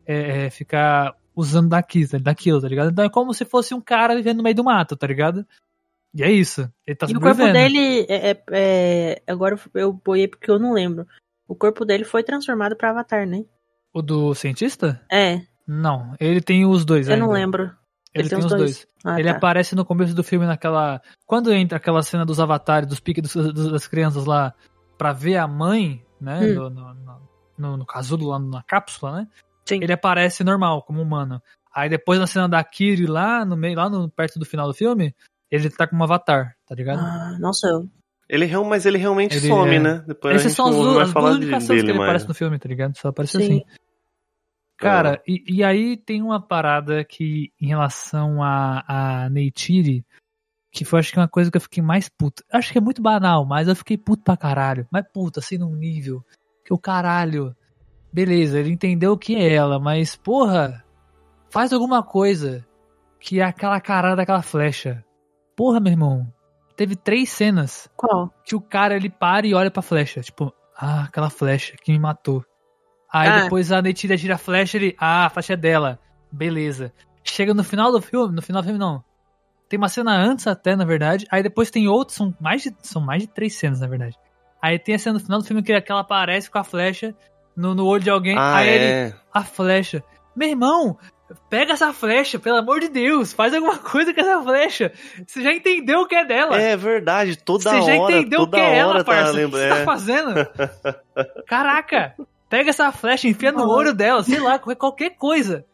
é, é, ficar usando daqui, tá- daquilo, tá ligado? Então é como se fosse um cara vivendo no meio do mato, tá ligado? E é isso. Ele tá e o corpo dele. É, é- é- Agora eu boiei porque eu não lembro. O corpo dele foi transformado pra Avatar, né? O do cientista? É, Não, ele tem os dois eu não ainda. lembro. Ele, tem, os dois. Ah, ele tá. aparece no começo do filme naquela. Quando entra aquela cena dos avatares, dos piques das crianças lá, pra ver a mãe, né? Hum. No, no, no- no- casulo lá na cápsula, né? Sim. Ele aparece normal, como humano. Aí depois na cena da Kiri lá, no meio, lá no, perto do final do filme, ele tá com um avatar, tá ligado? Ah, nossa, eu. Ele, real- mas ele realmente Ele some, é- né? Depois a Esses gente são as duas, as únicas cenas que ele aparece mais. no filme, tá ligado? Só aparece Sim. assim. Cara, e, e aí tem uma parada que, em relação a, a Neytiri, que foi acho que uma coisa que eu fiquei mais puto. Acho que é muito banal, mas eu fiquei puto pra caralho. Mas puto, assim, num nível. Que o caralho. Beleza, ele entendeu que é ela, mas porra, faz alguma coisa que é aquela carada daquela flecha. Porra, meu irmão. Teve três cenas Qual? que o cara ele para e olha pra flecha. Tipo, ah, aquela flecha que me matou. Aí Ah. depois a Netira tira a flecha ele, ah, a flecha é dela. Beleza. Chega no final do filme, no final do filme não. Tem uma cena antes até, na verdade. Aí depois tem outros, são mais de, são mais de três cenas, na verdade. Aí tem a cena no final do filme que, que ela aparece com a flecha no, no olho de alguém. Ah, aí ele, é. a flecha. Meu irmão, Pega essa flecha, pelo amor de Deus, faz alguma [laughs] coisa com essa flecha. Você já entendeu o que é dela. É verdade, toda Você já hora, entendeu o que é hora ela, tá parça. O que você tá fazendo? [laughs] Caraca, pega essa flecha, enfia no olho dela, sei lá, qualquer coisa.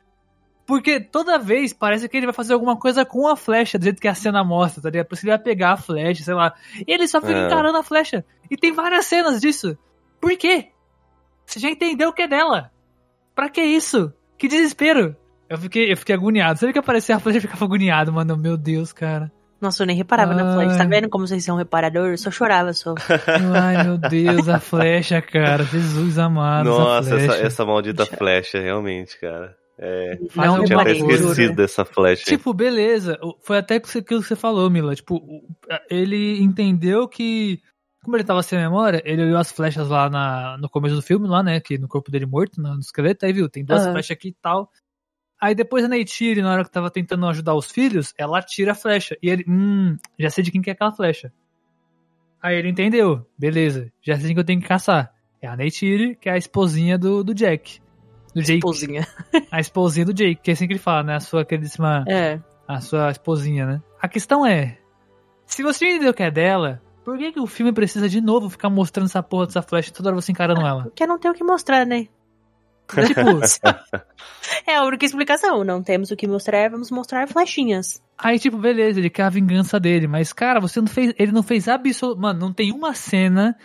Porque toda vez parece que ele vai fazer alguma coisa com a flecha, do jeito que a cena mostra, tá ligado? Por isso ele vai pegar a flecha, sei lá. E ele só fica É. encarando a flecha. E tem várias cenas disso. Por quê? Você já entendeu o que é dela. Pra que isso? Que desespero. Eu fiquei, eu fiquei agoniado. Sempre que aparecia a flecha, eu ficava agoniado, mano. Meu Deus, cara. Nossa, eu nem reparava na Ai. flecha. Tá vendo como vocês são reparador? Eu só chorava só. [laughs] Ai, meu Deus, a flecha, cara. Jesus amado. Nossa, essa, essa, flecha. essa maldita flecha, realmente, cara. É, Não eu tinha até esquecido dessa flecha. Tipo, beleza. Foi até aquilo que você falou, Mila. Tipo, ele entendeu que. Como ele tava sem memória, ele olhou as flechas lá na, no começo do filme, lá, né? Que no corpo dele morto, no, esqueleto, aí viu, tem duas Aham. flechas aqui e tal. Aí depois a Neytiri, na hora que tava tentando ajudar os filhos, ela tira a flecha. E ele, hum, já sei de quem que é aquela flecha. Aí ele entendeu, beleza, já sei quem que eu tenho que caçar. É a Neytiri, que é a esposinha do, do Jack. Do Jake. Esposinha. A esposinha do Jake, que é assim que ele fala, né? A sua queridíssima É. a sua esposinha, né? A questão é, se você entendeu que é dela, por que, que o filme precisa de novo ficar mostrando essa porra dessa flecha toda hora você encarando ela? Porque não tem o que mostrar, né? Tipo, [laughs] É a única explicação. Não temos o que mostrar, vamos mostrar flechinhas. aí tipo, beleza, ele quer a vingança dele, mas cara, você não fez, ele não fez absolutamente, mano, não tem uma cena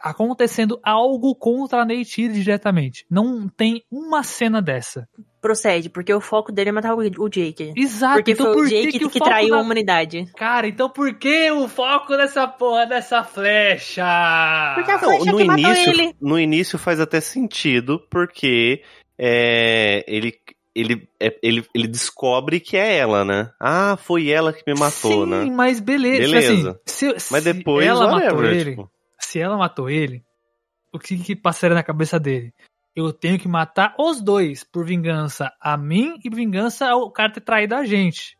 acontecendo algo contra a Neytiri diretamente. Não tem uma cena dessa. Procede, porque o foco dele é matar o Jake. Exato, Porque então foi por o que Jake que, que, o foco traiu da- a humanidade. Cara, então por que o foco dessa porra dessa flecha? Porque a Não, flecha no que matou início, ele. no início faz até sentido, porque é, ele, ele, é, ele, ele descobre que é ela, né? Ah, foi ela que me matou, Sim, né? mas beleza. tipo Beleza. assim, se, Mas se depois, ela matou ele, tipo, se ela matou ele, o que que passaria na cabeça dele? Eu tenho que matar os dois por vingança a mim e vingança ao cara ter traído a gente.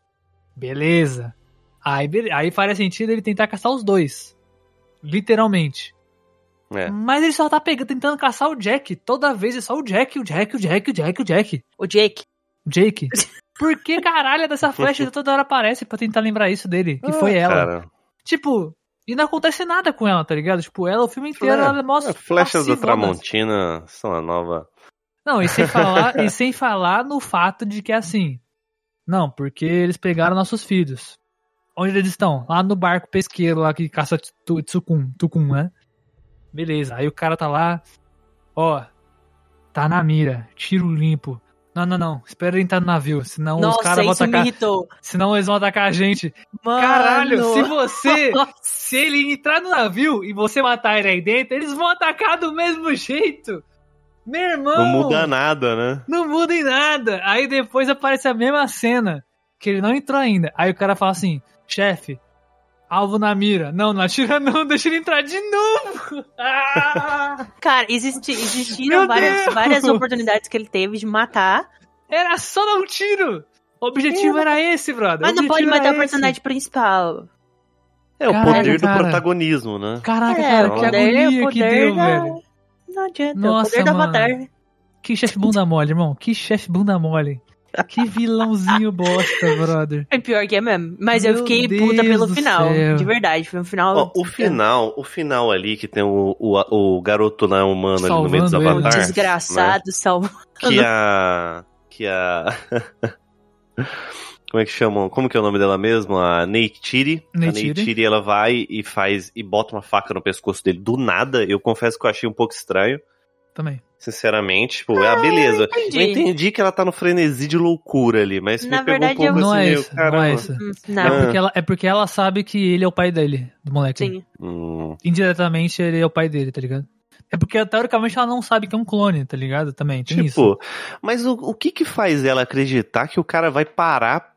Beleza. Aí, aí faria sentido ele tentar caçar os dois. Literalmente. é. Mas ele só tá pegando, tentando caçar o Jack. Toda vez é só o Jack, o Jack, o Jack, o Jack, o Jack. O Jake. O Jake. [laughs] Por que caralho dessa flecha toda hora aparece pra tentar lembrar isso dele? Que foi Ah, ela. Cara, Tipo, e não acontece nada com ela, tá ligado? Tipo, ela o filme inteiro, É, ela mostra. as flechas da. Tramontina são a nova. Não, e sem [laughs] falar, e sem falar no fato de que assim. Não, porque eles pegaram nossos filhos. Onde eles estão? Lá no barco pesqueiro lá que caça Tsukun, Tukun, né? Beleza, aí o cara tá lá, ó, tá na mira, tiro limpo. Não, não, não, espera ele entrar no navio, senão os Nossa, caras vão me atacar, irritou. senão eles vão atacar a gente. Mano. Caralho, se [laughs] você. Se ele entrar no navio e você matar ele aí dentro, eles vão atacar do mesmo jeito. Meu irmão. Não muda nada, né? Não muda em nada. Aí depois aparece a mesma cena. Que ele não entrou ainda. Aí o cara fala assim: chefe, alvo na mira. Não, não atira [laughs] não, deixa ele entrar de novo. Ah, Cara, existi, existiram várias, várias oportunidades que ele teve de matar, era só dar um tiro. O objetivo era esse, brother. mas não pode matar o personagem principal. É o Caralho, poder do cara. protagonismo, né? Caraca, É, cara, que poder é agonia que poder deu, da- velho. Não adianta, Nossa, o poder do mano. Avatar. Que chefe bunda mole, irmão. Que chefe bunda mole. Que vilãozinho bosta, brother. É pior que é mesmo. Mas eu Meu fiquei Deus puta pelo final. céu. De verdade. Foi um final. Ó, o final, o final ali que tem o, o, o garoto não humano ali no meio dos Salvando ele. avatares. desgraçado, salvo. Que a. Que a. [laughs] Como é que chamam? Como que é o nome dela mesmo? A Neytiri. A Neytiri. Neytiri, ela vai e faz e bota uma faca no pescoço dele do nada. Eu confesso que eu achei um pouco estranho. Também. Sinceramente, tipo, ah, beleza. entendi. Eu entendi que ela tá no frenesi de loucura ali, mas Na me pegou verdade, um pouco eu- Não assim, é meio, isso. Não caramba. é isso. Hum, É Não, Ah. porque, ela, é porque ela sabe que ele é o pai dele, do moleque. sim. Hum, Indiretamente ele é o pai dele, tá ligado? É porque teoricamente ela não sabe que é um clone, tá ligado? Também, tem isso. tipo, mas o, o que que faz ela acreditar que o cara vai parar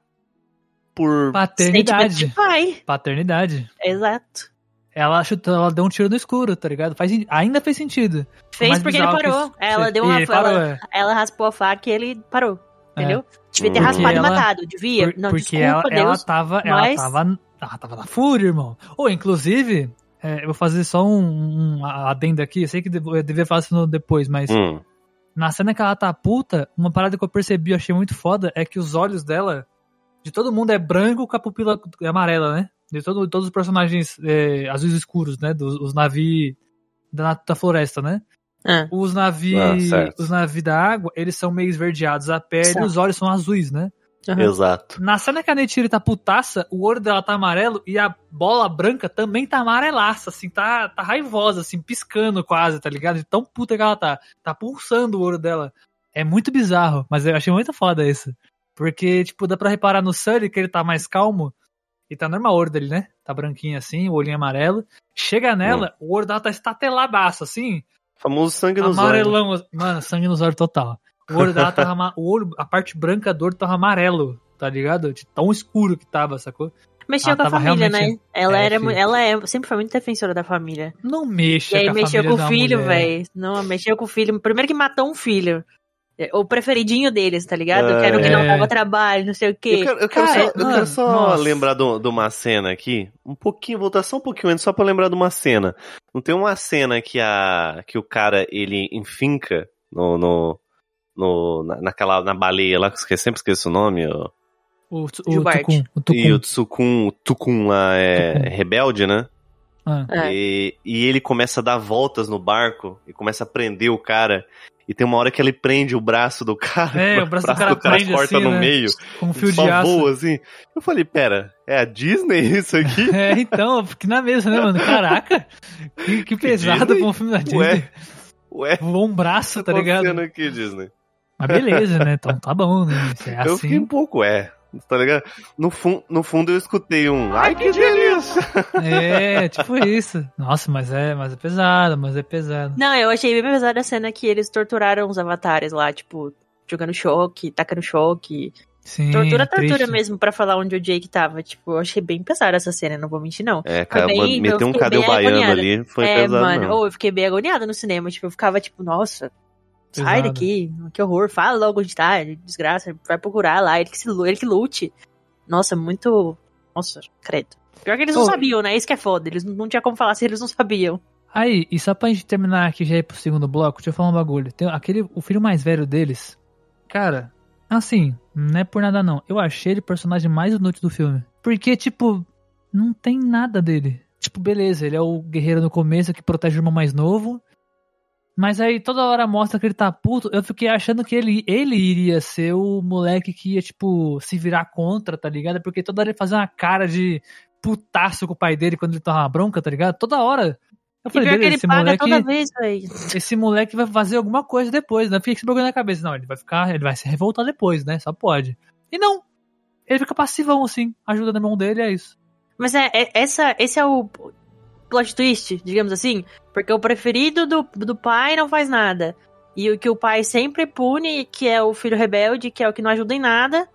por... Sentimento Paternidade. de pai. Paternidade. Exato. Ela chutou, ela deu um tiro no escuro, tá ligado? Faz, ainda fez sentido. Fez porque ele que parou. isso- Ela deu E uma. parou, ela, é. ela raspou a faca e ele parou. Entendeu? Devia ter Hum. raspado e Porque ela- matado. Devia. Por- não, porque desculpa, ela, ela Deus. tava, mas- ela tava, ela tava na fúria, irmão. Ou, inclusive, é, eu vou fazer só um, um adendo aqui. Eu sei que eu devia falar isso no- depois, mas Hum, Na cena que ela tá puta, uma parada que eu percebi, eu achei muito foda, é que os olhos dela, de todo mundo, é branco com a pupila amarela, né? De todo, todos os personagens é, azuis escuros, né? Dos os navios da, da floresta, né? Ah. Os navios Ah, os navios da água, eles são meio esverdeados, a pele Certo. e os olhos são azuis, né? Aham. Exato. Na cena que a Neytiri tá putaça, o olho dela tá amarelo e a bola branca também tá amarelaça, assim, tá, tá raivosa, assim, piscando quase, tá ligado? De tão puta que ela tá. Tá pulsando o olho dela. É muito bizarro, mas eu achei muito foda isso. Porque, tipo, dá pra reparar no Sully que ele tá mais calmo e tá normal o olho dele, né? Tá branquinho assim, o olhinho amarelo. Chega nela, o olho dela tá estateladaço, assim, Famoso sangue nos olhos. amarelão. Mano, sangue nos olhos total. O olho dela tava. [laughs] O olho, a parte branca do olho tava amarelo, tá ligado? De tão escuro que tava, sacou? Mexeu Ela com a família, realmente- né? Ela, É, era, filho. ela é, sempre foi muito defensora da família. Não mexa E aí com a mexeu família com de o uma filho, mulher. velho. Não, mexeu com o filho. Primeiro que matou um filho. É, O preferidinho deles, tá ligado? É. Que era o que não É. dava trabalho, não sei o quê. Eu quero, eu quero Cara, só, eu mano, quero só nossa. lembrar de uma cena aqui. Um pouquinho, voltar só um pouquinho antes, só pra lembrar de uma cena. Não tem uma cena que, a, que o cara, ele enfinca no, no, no, na, naquela, na baleia lá, que eu sempre esqueço o nome. ó. O, o. Tucum. O Tucum. E o Tsukun, o Tukun lá é Tukun. rebelde, né? Ah. É. E, e ele começa a dar voltas no barco e começa a prender o cara. E tem uma hora que ele prende o braço do cara. É, [laughs] o braço do cara prende corta assim, no né? meio. Com um fio de aço. voa assim. Eu falei, pera, é a Disney isso aqui? [laughs] É, então, eu fiquei na mesa, né, mano? Caraca, que, que pesado pra um filme da Disney. Ué, ué, Voou um braço, tá ligado? acontecendo aqui, Disney? Mas beleza, né? Então tá bom, né? É eu fiquei assim. um pouco, é. Tá ligado? No, fun no fundo eu escutei um. Ai, que delícia! É, [laughs] tipo isso. Nossa, mas é, mas é pesado, mas é pesado. Não, eu achei bem pesada a cena que eles torturaram os avatares lá, tipo, jogando choque, tacando choque. Sim, Tortura, é tortura triste. mesmo, pra falar onde o Jake tava. Tipo, eu achei bem pesada essa cena, não vou mentir, não. É, cara, bem, meteu um cadê o baiano agoniada. ali, foi é, pesado. mano, mesmo. ou eu fiquei bem agoniada no cinema. Tipo, eu ficava tipo, nossa, sai Pesado. daqui, que horror, fala logo onde tá, desgraça, vai procurar lá, ele que, se, ele que lute. Nossa, muito. Nossa, credo. Pior que eles não Ô. sabiam, né? Isso que é foda. Eles não, não tinha como falar se eles não sabiam. Aí, e só pra gente terminar aqui já ir pro segundo bloco, deixa eu falar um bagulho. Tem aquele, o filho mais velho deles, cara, assim, não é por nada não. Eu achei ele o personagem mais inútil do filme. Porque, tipo, não tem nada dele. Tipo, beleza, ele é o guerreiro no começo que protege o irmão mais novo. Mas aí toda hora mostra que ele tá puto. Eu fiquei achando que ele, ele iria ser o moleque que ia, tipo, se virar contra, tá ligado? Porque toda hora ele fazia uma cara de putaço com o pai dele quando ele tava bronca, tá ligado? Toda hora. Eu falei, que ele esse paga moleque, toda vez, velho. esse moleque vai fazer alguma coisa depois, né? Com esse bagulho na cabeça. Não, ele vai ficar, ele vai se revoltar depois, né? Só pode. E não. Ele fica passivão, assim, ajudando a mão dele, é isso. Mas é, é- essa, esse é o plot twist, digamos assim. Porque o preferido do, do pai não faz nada. E o que o pai sempre pune, que é o filho rebelde, que é o que não ajuda em nada.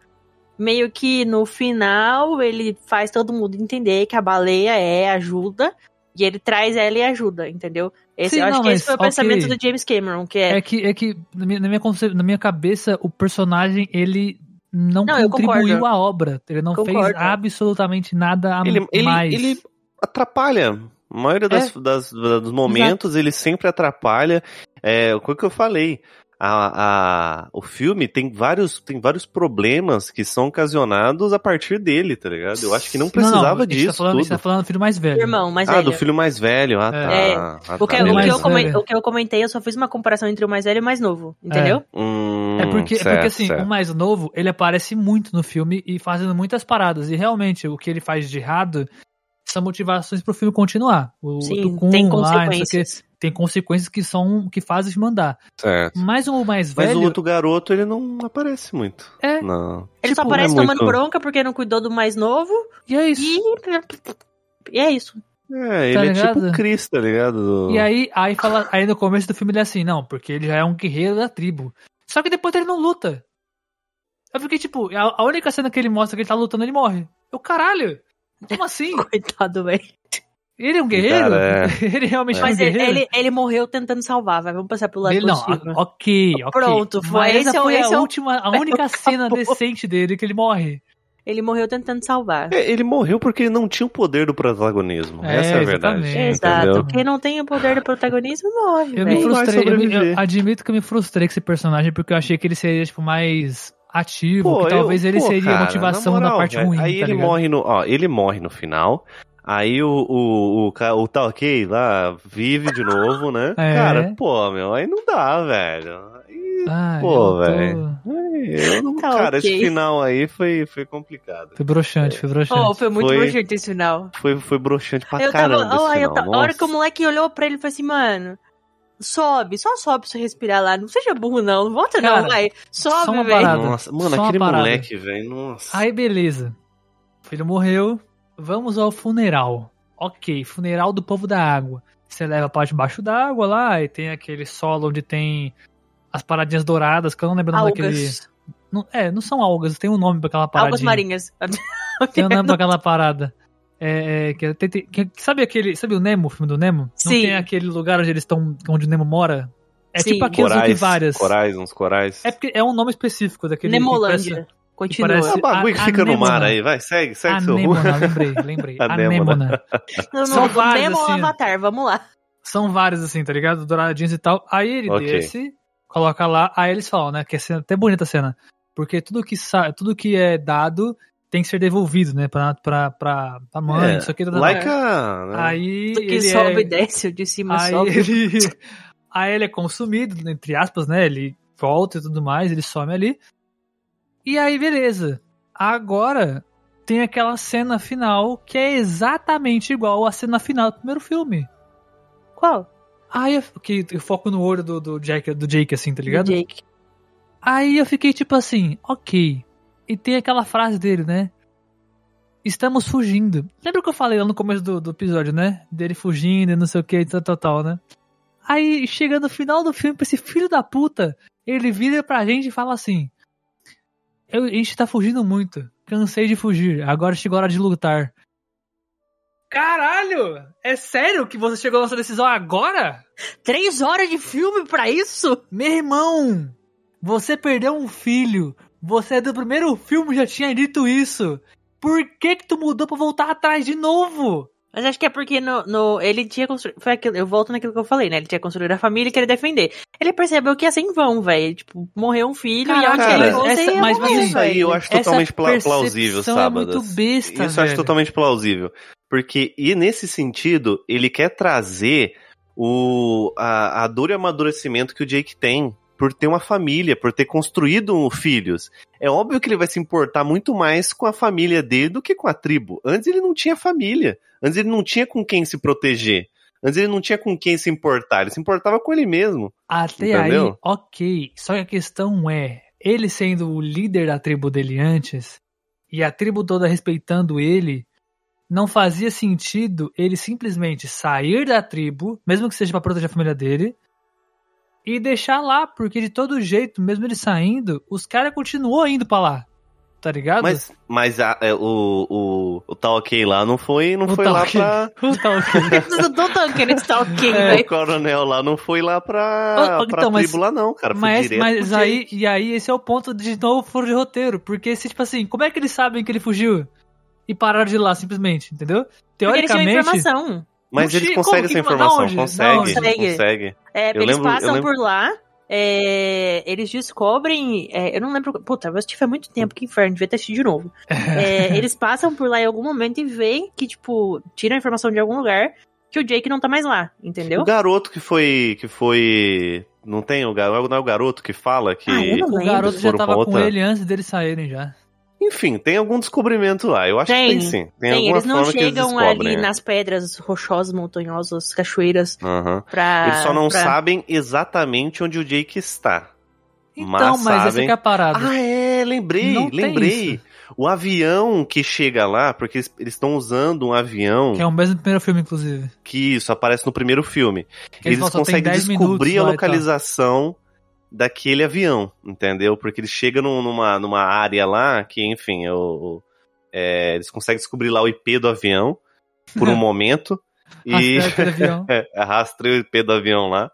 Meio que no final ele faz todo mundo entender que a baleia é ajuda. E ele traz ela e ajuda, entendeu? Esse, Sim, eu acho não, que esse mas foi o ok. pensamento do James Cameron, que é. É que, é que na, minha, na, minha conce- na minha cabeça, o personagem, ele não, Não, contribuiu à obra. Ele não fez Concordo. absolutamente nada a Ele, ele, mais. ele atrapalha. A maioria das, É. das- dos momentos ele sempre atrapalha. É, o que eu falei. A, a- o filme tem vários, tem vários problemas que são ocasionados a partir dele, tá ligado? Eu acho que não precisava a gente disso. Tá falando, tudo. tá falando do filho mais velho. Irmão, mas ah, velho. do filho mais velho. Ah, tá. É. Ah, O que, tá, o, que mais eu beleza. comen- velho. o que eu comentei, eu só fiz uma comparação entre o mais velho e o mais novo, entendeu? Hum, É porque, é certo, porque assim, certo. o mais novo, ele aparece muito no filme e fazendo muitas paradas. E realmente, o que ele faz de errado são motivações pro filme continuar. O Sim, Tucum tem lá, o consequências. tem consequências que são que fazem de mandar. Certo. Mas o mais Mas velho o outro garoto, ele não aparece muito. é. Não. Ele só Tipo, aparece não é tomando muito- bronca porque não cuidou do mais novo. E é isso. E. E é isso. É, ele Tá é tipo o Chris, tá ligado? Do- E aí, aí fala, aí no começo do filme ele é assim, não, porque ele já é um guerreiro da tribo. Só que depois ele não luta. Eu fiquei tipo, a, a única cena que ele mostra que ele tá lutando, ele morre. Eu, caralho! Como assim? [laughs] Coitado, velho. Ele é um guerreiro? Cara, [laughs] ele realmente é, um Mas ele, guerreiro? ele, ele morreu tentando salvar, vai. Vamos passar pro lado Ele, não, positivo. a- ok, ok. Pronto, foi- Mas esse é essa o- foi esse é a o- última, a [laughs] única cena Acabou. decente dele que ele morre. Ele morreu tentando salvar. É, ele morreu porque ele não tinha o poder do protagonismo. É, Essa é a verdade. exatamente. Exato. Entendeu? Quem não tem o poder do protagonismo morre, Eu me velho. vai frustrei, eu, me- eu admito que eu me frustrei com esse personagem porque eu achei que ele seria, tipo, mais ativo, Pô, que talvez eu- ele pô, seria cara, a motivação na moral, da parte ruim, Aí tá ele ligado? morre no, ó, ele morre no final. Aí o o o, o tá ok lá vive de novo, né? [laughs] É. Cara, pô, meu, aí não dá, velho. Aí, Pô, tô- velho. não, Tá cara, ok. esse final aí foi foi complicado. Foi broxante, foi broxante. Oh, foi muito Foi- bruxante esse final. Foi foi broxante pra eu caramba tava, esse oh, final. ta- a hora que o moleque olhou pra ele e falou assim, mano, sobe, só sobe pra você respirar lá. Não seja burro, não. Não volta, Cara, não, vai. Sobe, velho. parada. Nossa, mano, Só aquele parada. moleque, velho, nossa. Aí, beleza. O filho morreu. Vamos ao funeral. Ok, funeral do povo da água. Você leva pra debaixo d'água lá e tem aquele solo onde tem as paradinhas douradas, que eu não lembro o nome daquele. Algas. Não, é, não são algas, tem um nome pra aquela paradinha. Algas marinhas. [laughs] Tem um nome pra [laughs] aquela parada. É, é, que, tem- tem- que- sabe aquele. Sabe o Nemo, o filme do Nemo? Não Sim. tem aquele lugar onde eles estão. onde o Nemo mora? É Sim. tipo que Corais, várias. corais, uns corais. É porque é um nome específico daquele. que Nemolândia. Continua. parece- É o bagulho que fica no anêmona. mar aí, vai, segue, segue seu rumo. [laughs] Lembrei, lembrei. Não, São não, vários, Nemo ou assim. Avatar, vamos lá. São vários, assim, tá ligado? Douradinhos e tal. Aí ele Ok. desce, coloca lá, aí eles falam, né? Que é cena- até bonita a cena. Porque tudo que, sa tudo que é dado tem que ser devolvido, né? Pra, pra, pra, pra mãe, É, isso aqui. tá, tá, tá. Like a... né? Aí Do que ele sobe é... e desce, de cima Aí sobe. ele... [laughs] aí ele é consumido, entre aspas, né? Ele volta e tudo mais, ele some ali. E aí, beleza. Agora tem aquela cena final que é exatamente igual à cena final do primeiro filme. Qual? Aí eu, que eu foco no olho do, do, Jack, do Jake, assim, tá ligado? Jake. Aí eu fiquei tipo assim, ok. E tem aquela frase dele, né? Estamos fugindo. Lembra que eu falei lá no começo do, do episódio, né? Dele fugindo e não sei o que, tal, tal, tal, né? Aí chega no final do filme, pra esse filho da puta, ele vira pra gente e fala assim: "Eu- A gente tá fugindo muito. Cansei de fugir. Agora chegou a hora de lutar. Caralho! É sério que você chegou nessa decisão agora? Três horas de filme pra isso? Meu irmão, você perdeu um filho. Você do primeiro filme já tinha dito isso. Por que que tu mudou pra voltar atrás de novo? Mas acho que é porque no, no- ele tinha construído. Foi aquilo, eu volto naquilo que eu falei, né? Ele tinha construído a família e queria defender. Ele percebeu que ia ser em vão, velho. Tipo, morreu um filho e Caraca, onde ele cara, fosse, essa- ia mas, morrer, assim, Isso aí eu acho Essa totalmente pla- plausível, percepção é muito besta, Isso eu acho velho. totalmente plausível. Porque, e nesse sentido, ele quer trazer o, a, a dor e amadurecimento que o Jake tem por ter uma família, por ter construído filhos. É óbvio que ele vai se importar muito mais com a família dele do que com a tribo. Antes ele não tinha família. Antes ele não tinha com quem se proteger. Antes ele não tinha com quem se importar. Ele se importava com ele mesmo. Até Entendeu? aí, ok. Só que a questão é, ele sendo o líder da tribo dele antes, e a tribo toda respeitando ele, não fazia sentido ele simplesmente sair da tribo, mesmo que seja pra proteger a família dele, e deixar lá, porque de todo jeito, mesmo ele saindo, os caras continuou indo pra lá. Tá ligado? Mas, mas a- é, o, o, o tal ok lá não foi, não O foi lá ok. pra. [laughs] O tal [laughs] ok. Não tô tão querendo estar ok, É. velho. O coronel lá não foi lá pra, ô, pra então, mas- tribo lá, não, cara. Foi Mas, mas aí, e aí, esse é o ponto de novo furo de roteiro. Porque, se, tipo assim, como é que eles sabem que ele fugiu? E pararam de ir lá, simplesmente, entendeu? Porque eles tinham Teoricamente. informação. Mas eles conseguem essa informação. Consegue, onde? consegue. É, Eu eles lembro- eu passam lembro- por lá, é, eles descobrem. é, eu não lembro. Puta, eu assisti faz muito tempo, que inferno, devia ter assistido de novo. [laughs] É, eles passam por lá em algum momento e veem que, tipo, tiram a informação de algum lugar que o Jake não tá mais lá, entendeu? O garoto que foi. que foi. Não tem o garoto, não é o garoto que fala que. Ah, eu não O lembro. garoto já tava com outra- ele antes deles saírem já. Enfim, tem algum descobrimento lá. Eu acho Tem, que tem sim. Tem, Tem, alguma eles não forma que eles chegam descobrem. ali né? nas pedras rochosas, montanhosas, cachoeiras Aham. pra. Eles só não pra- sabem exatamente onde o Jake está. Então, Mas mas, essa sabem- que é a parada. Ah, é, lembrei, Não lembrei. O avião que chega lá, porque eles eles estão usando um avião Que é o mesmo primeiro filme, inclusive. que isso aparece no primeiro filme. Que Eles, tem conseguem 10 descobrir a lá tal. localização daquele avião, entendeu? Porque eles chegam num- numa, numa área lá que, enfim, o, é, eles conseguem descobrir lá o IP do avião por um [laughs] momento e [laughs] é, rastreia o IP do avião lá.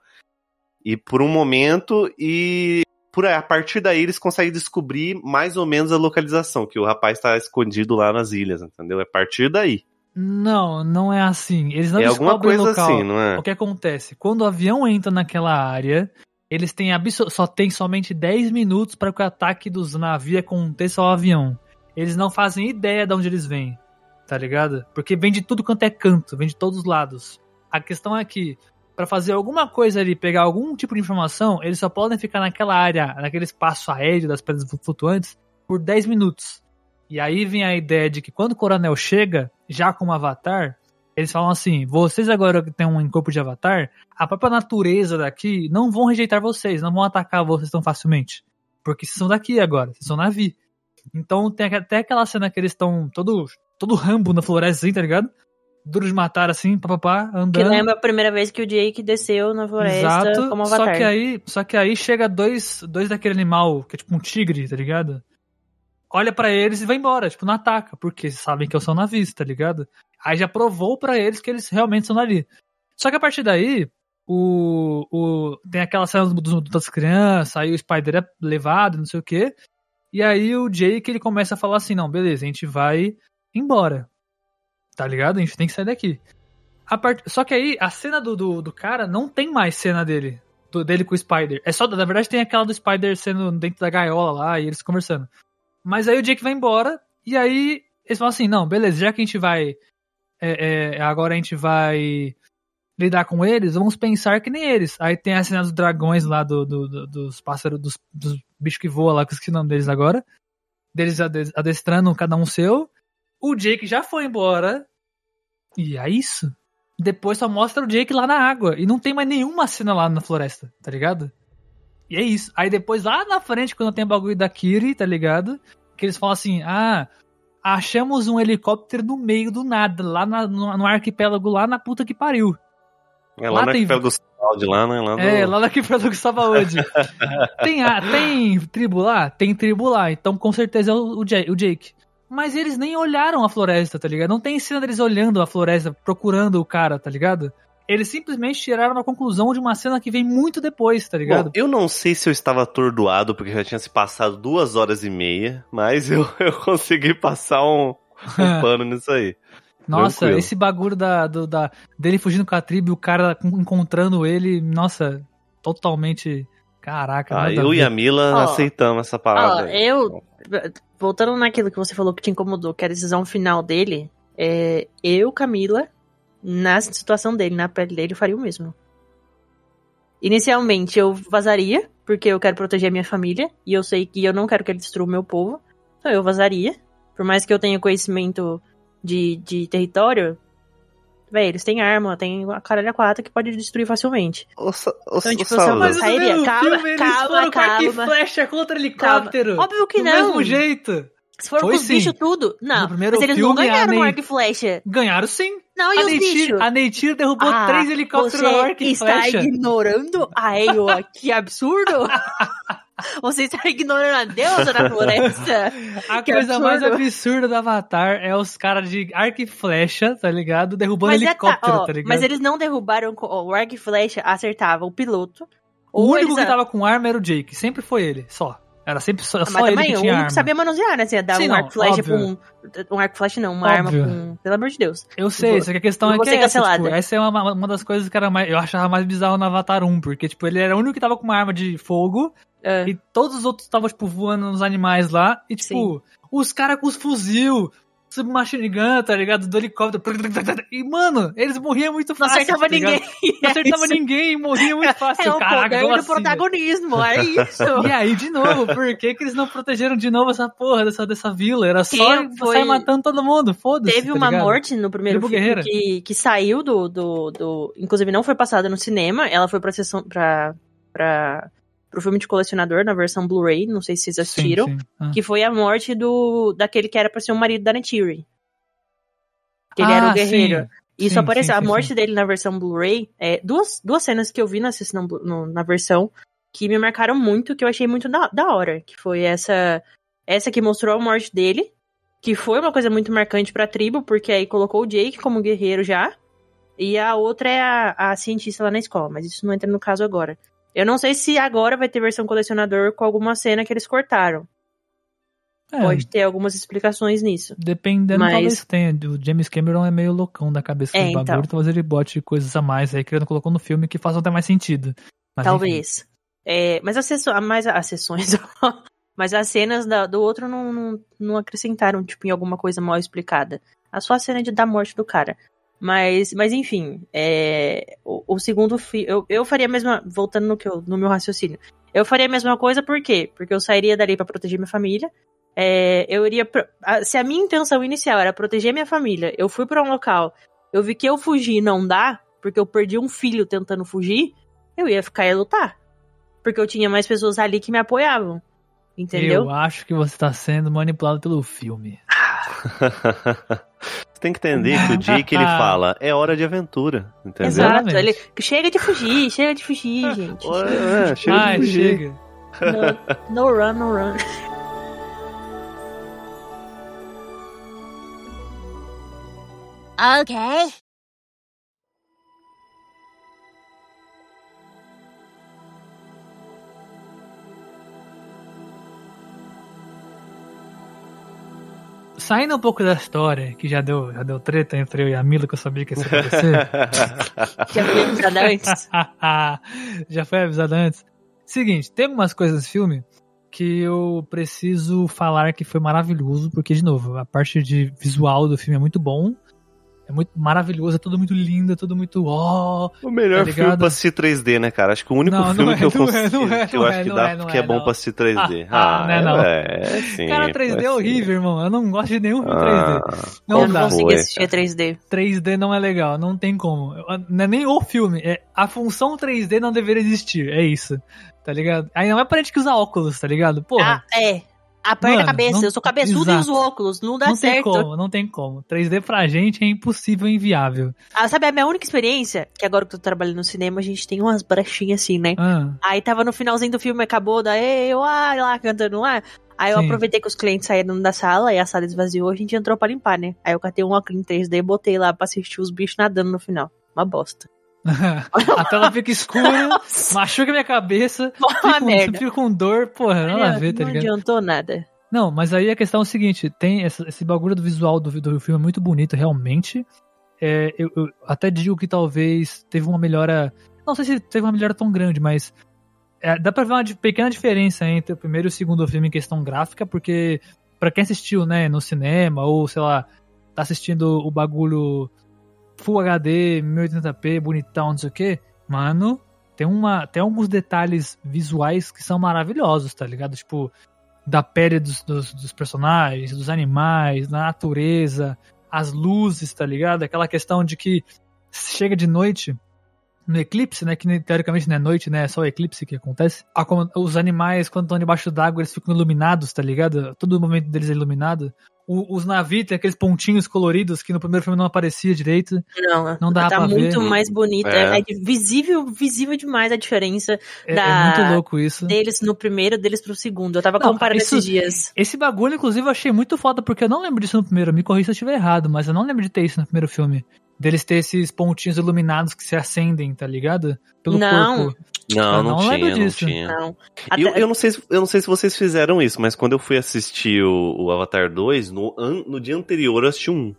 E por um momento, e por a partir daí eles conseguem descobrir mais ou menos a localização, que o rapaz tá escondido lá nas ilhas, entendeu? É a partir daí. Não, não é assim. Eles não é alguma descobrem o coisa local. assim, não é? O que acontece? Quando o avião entra naquela área, eles têm só tem somente 10 minutos para que o ataque dos navios aconteça ao avião. Eles não fazem ideia de onde eles vêm, tá ligado? Porque vem de tudo quanto é canto, vem de todos os lados. A questão é que, para fazer alguma coisa ali, pegar algum tipo de informação, eles só podem ficar naquela área, naquele espaço aéreo das pedras flutuantes, por 10 minutos. E aí vem a ideia de que quando o coronel chega, já como avatar, eles falam assim: vocês agora que têm um corpo de avatar, a própria natureza daqui não vão rejeitar vocês, não vão atacar vocês tão facilmente. Porque vocês são daqui agora, vocês são Navi. Então tem até aquela cena que eles estão todo, todo rambo na floresta, assim, tá ligado? Duro de matar, assim, papapá, Que andando. lembra a primeira vez que o Jake desceu na floresta Exato, como só avatar. que aí, só que aí chega dois, dois daquele animal, que é tipo um tigre, tá ligado? Olha pra eles e vai embora, tipo, não ataca, porque sabem que eu sou navista, tá ligado? Aí já provou pra eles que eles realmente são ali. Só que a partir daí, o, o tem aquela cena do- do- das crianças, aí o Spider é levado, não sei o quê. E aí o Jake ele começa a falar assim, não, beleza, a gente vai embora. Tá ligado? A gente tem que sair daqui. Part... Só que aí, a cena do, do, do cara não tem mais cena dele. do- dele com o Spider. É só, na verdade, tem aquela do Spider sendo dentro da gaiola lá e eles conversando. Mas aí o Jake vai embora e aí eles falam assim: não, beleza, já que a gente vai. É, é, agora a gente vai lidar com eles, vamos pensar que nem eles. Aí tem a cena dos dragões lá, do, do- do- dos pássaros, dos, dos bichos que voam lá, que eu esqueci o nome deles agora. Deles ade- adestrando cada um seu. O Jake já foi embora. E é isso. Depois só mostra o Jake lá na água. E não tem mais nenhuma cena lá na floresta, tá ligado? E é isso. Aí depois lá na frente, quando tem o bagulho da Kiri, tá ligado? Que eles falam assim: ah, achamos um helicóptero no meio do nada, lá na- no, no arquipélago, lá na puta que pariu. É lá, Lá na tem- arquipélago de lá, né? Lá do... É, lá na arquipélago [laughs] que tem, a, tem tribo lá? Tem tribo lá. Então com certeza é o, o Jake. Mas eles nem olharam a floresta, tá ligado? Não tem cena deles olhando a floresta, procurando o cara, tá ligado? Eles simplesmente tiraram a conclusão de uma cena que vem muito depois, tá ligado? Bom, eu não sei se eu estava atordoado, porque já tinha se passado duas horas e meia, mas eu, [laughs] eu consegui passar um, um [laughs] pano nisso aí. Nossa, tranquilo. esse bagulho da, do- da, dele fugindo com a tribo e o cara encontrando ele, nossa, totalmente. Caraca, Ah, eu e a Mila Ó, aceitamos essa parada. aí. eu. Voltando naquilo que você falou que te incomodou, que é a decisão final dele, é, eu, Camila, na situação dele, na pele dele, eu faria o mesmo. Inicialmente eu vazaria, porque eu quero proteger a minha família, e eu sei que eu não quero que ele destrua o meu povo. Então eu vazaria. Por mais que eu tenha conhecimento de, de território, véi, eles têm arma, tem a caralho a quatro que pode destruir facilmente. Sa- ô, Então, tipo, mas- no Sairia. mesmo Calma, filme, eles calma, com e calma. flecha contra helicóptero. Óbvio que do não. mesmo jeito. Se for Foi com os bichos tudo, não. No primeiro mas eles não filme, ganharam no Ney- arco e flecha. Ganharam sim. Não, e a os bichos? a Neytiri derrubou Ah, três helicópteros você na arco e está flecha. ignorando a Eioa? [laughs] Que absurdo! [laughs] você está ignorando a deusa da floresta? A Que coisa mais absurdo. absurda do Avatar é os caras de arco e flecha, tá ligado? Derrubando é tá, helicóptero, ó, tá ligado? mas eles não derrubaram ó, o arco e flecha, acertava o piloto. O único eles- que tava com arma era o Jake. Sempre foi ele, só. Era sempre só, Ah, só mas também, arma. que sabia manusear, né? Você ia dar Sim, um não, arco óbvio. com um, um arco flecha não, uma arma Óbvio. com... Pelo amor de Deus. Eu sei, Tipo, só que a questão é que essa, tipo, essa é uma, uma das coisas que era mais, eu achava mais bizarro no Avatar 1, porque, tipo, ele era o único que tava com uma arma de fogo, É. e todos os outros estavam, tipo, voando nos animais lá, e, tipo, os caras com os fuzil, submachine gun, tá ligado? Do helicóptero. E, mano, eles morriam muito Não fácil. acertava tá ninguém. [laughs] Não acertava ninguém, morria muito fácil. É o Caraca, poder do protagonismo, é isso. [laughs] E aí, de novo, por que, que eles não protegeram de novo essa porra dessa, dessa vila? Era só foi- sair matando todo mundo, foda-se. Teve tá uma ligado? morte no primeiro Tribo filme Guerreira. que, que saiu do, do, do. Inclusive não foi passada no cinema. Ela foi pra sessão. pra. pra pro filme de colecionador na versão Blu-ray. Não sei se vocês Sim, assistiram. sim. Ah. Que foi a morte do. daquele que era pra ser o marido da Neytiri. Que ele era Ah, o guerreiro. sim. Isso Sim, apareceu. sim, a sim, morte sim. dele na versão Blu-ray. É, duas, duas cenas que eu vi na, no- na versão que me marcaram muito, que eu achei muito da, da hora. Que foi essa. Essa que mostrou a morte dele. Que foi uma coisa muito marcante pra tribo, porque aí colocou o Jake como guerreiro já. E a outra é a, a cientista lá na escola, mas isso não entra no caso agora. Eu não sei se agora vai ter versão colecionador com alguma cena que eles cortaram. É, Pode ter algumas explicações nisso. Dependendo, Mas- talvez tenha. O James Cameron é meio loucão da cabeça É, do bagulho, então. talvez ele bote coisas a mais aí que ele não colocou no filme que façam até mais sentido. Mas. Talvez. É, mas as, sesso- mais as sessões. [laughs] mas as cenas da- do outro não, não, não acrescentaram, tipo, em alguma coisa mal explicada. A só a cena de, da morte do cara. Mas, mas enfim, é, o, o segundo filme. Eu, eu faria a mesma. Voltando no, que eu- no meu raciocínio. Eu faria a mesma coisa, por quê? Porque eu sairia dali pra proteger minha família. É, eu iria. pro- a- Se a minha intenção inicial era proteger minha família, eu fui pra um local, eu vi que eu fugir e não dá, porque eu perdi um filho tentando fugir, eu ia ficar e lutar. Porque eu tinha mais pessoas ali que me apoiavam. Entendeu? Eu acho que você tá sendo manipulado pelo filme. [laughs] Você tem que entender que o dia que ele [laughs] fala é hora de aventura, entendeu? Exato. Exatamente. Ele, chega de fugir, chega de fugir, [laughs] gente. É, chega de Ai, fugir. chega. No, no run, no run. Okay. Saindo um pouco da história, que já deu, já deu treta entre eu e a Mila, que eu sabia que ia acontecer. [laughs] Já fui avisada antes. [laughs] Já foi avisado antes. Seguinte, tem algumas coisas nesse filme que eu preciso falar que foi maravilhoso, porque, de novo, a parte de visual do filme é muito bom. É muito maravilhoso, é tudo muito lindo, é tudo muito ó. O melhor Tá filme pra assistir 3D, né, cara? Acho que o único Não, não filme é, que eu é, consigo, não é, que eu acho é, que dá é, porque é é, bom não. pra assistir 3D. [laughs] Ah, não é, não. É, é sim. Cara, 3D é horrível, irmão. Eu não gosto de nenhum filme 3D. Ah, Não eu dá. não consegui assistir 3D. 3D não é legal, não tem como. Não é nem o filme, é a função 3D não deveria existir, é isso. Tá ligado? Aí não é pra gente que usa óculos, tá ligado? Porra, Ah, é. Aperta Mano, a cabeça. não- eu sou cabeçudo e Exato. uso óculos. Não dá não tem certo. como, não tem como. 3D pra gente é impossível e inviável. Ah, sabe, a minha única experiência, que agora que eu tô trabalhando no cinema, a gente tem umas brechinhas assim, né? Ah, Aí tava no finalzinho do filme, acabou, daí eu ah, lá cantando lá. Aí eu Sim. aproveitei que os clientes saíram da sala e a sala esvaziou, a gente entrou pra limpar, né? Aí eu catei um óculos em 3D e botei lá pra assistir os bichos nadando no final. Uma bosta. [laughs] a tela fica escura, machuca minha cabeça, fico, com- merda. fico com dor, porra, nada a ver, tá não ligado? adiantou nada. Não, mas aí a questão é o seguinte: tem essa- esse bagulho do visual do, do filme é muito bonito, realmente. É, eu, eu até digo que talvez teve uma melhora. Não sei se teve uma melhora tão grande, mas é, dá pra ver uma pequena diferença entre o primeiro e o segundo filme em questão gráfica, porque pra quem assistiu, né, no cinema, ou sei lá, tá assistindo o bagulho Full HD, 1080p, bonitão, não sei o que, mano, tem, uma, tem alguns detalhes visuais que são maravilhosos, tá ligado? Tipo, da pele dos, dos, dos personagens, dos animais, da natureza, as luzes, tá ligado? Aquela questão de que chega de noite no eclipse, né? Que teoricamente não é noite, né? É só o eclipse que acontece. Os animais, quando estão debaixo d'água, eles ficam iluminados, tá ligado? Todo momento deles é iluminado. O- os navios tem aqueles pontinhos coloridos que no primeiro filme não aparecia direito. Não, Não dá tá pra muito ver. mais bonita. É. É. visível, visível demais a diferença É, Da- é muito louco isso. deles no primeiro, deles pro segundo. Eu tava Não, comparando isso- esses dias. Esse bagulho, inclusive, eu achei muito foda, porque eu não lembro disso no primeiro. Me corrija se eu estiver errado, mas eu não lembro de ter isso no primeiro filme. Deles ter esses pontinhos iluminados que se acendem, tá ligado? Pelo Não. corpo. Não, Eu não, não tinha, não tinha. Não. Eu, Até- eu, não sei se, eu não sei se vocês fizeram isso, mas quando eu fui assistir o, o Avatar 2, no, an- no dia anterior eu assisti um.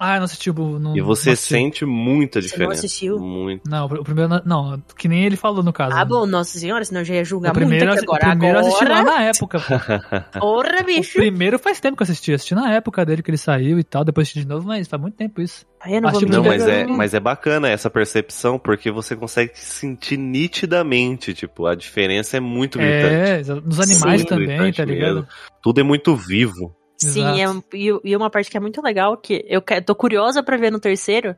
Ah, eu não assisti o. Não, E você não assisti. sente muita Você não diferença. assistiu? Muito. Não, o primeiro. não- Não, que nem ele falou no caso. Ah, bom, nossa senhora, senão eu já ia O julgar primeiro, muito agora. o primeiro eu assisti lá agora, na época. pô. [laughs] porra, O bicho. primeiro faz tempo que eu assisti. Assisti na época dele que ele saiu e tal. Depois assisti de novo, mas faz muito tempo isso. Aí eu não Não, mas é, mas é bacana essa percepção, porque você consegue sentir nitidamente, tipo, a diferença é muito gritante. É, nos animais Sim. também, tá ligado? mesmo. Tudo é muito vivo. Sim, é, e, e uma parte que é muito legal, que eu tô curiosa pra ver no terceiro,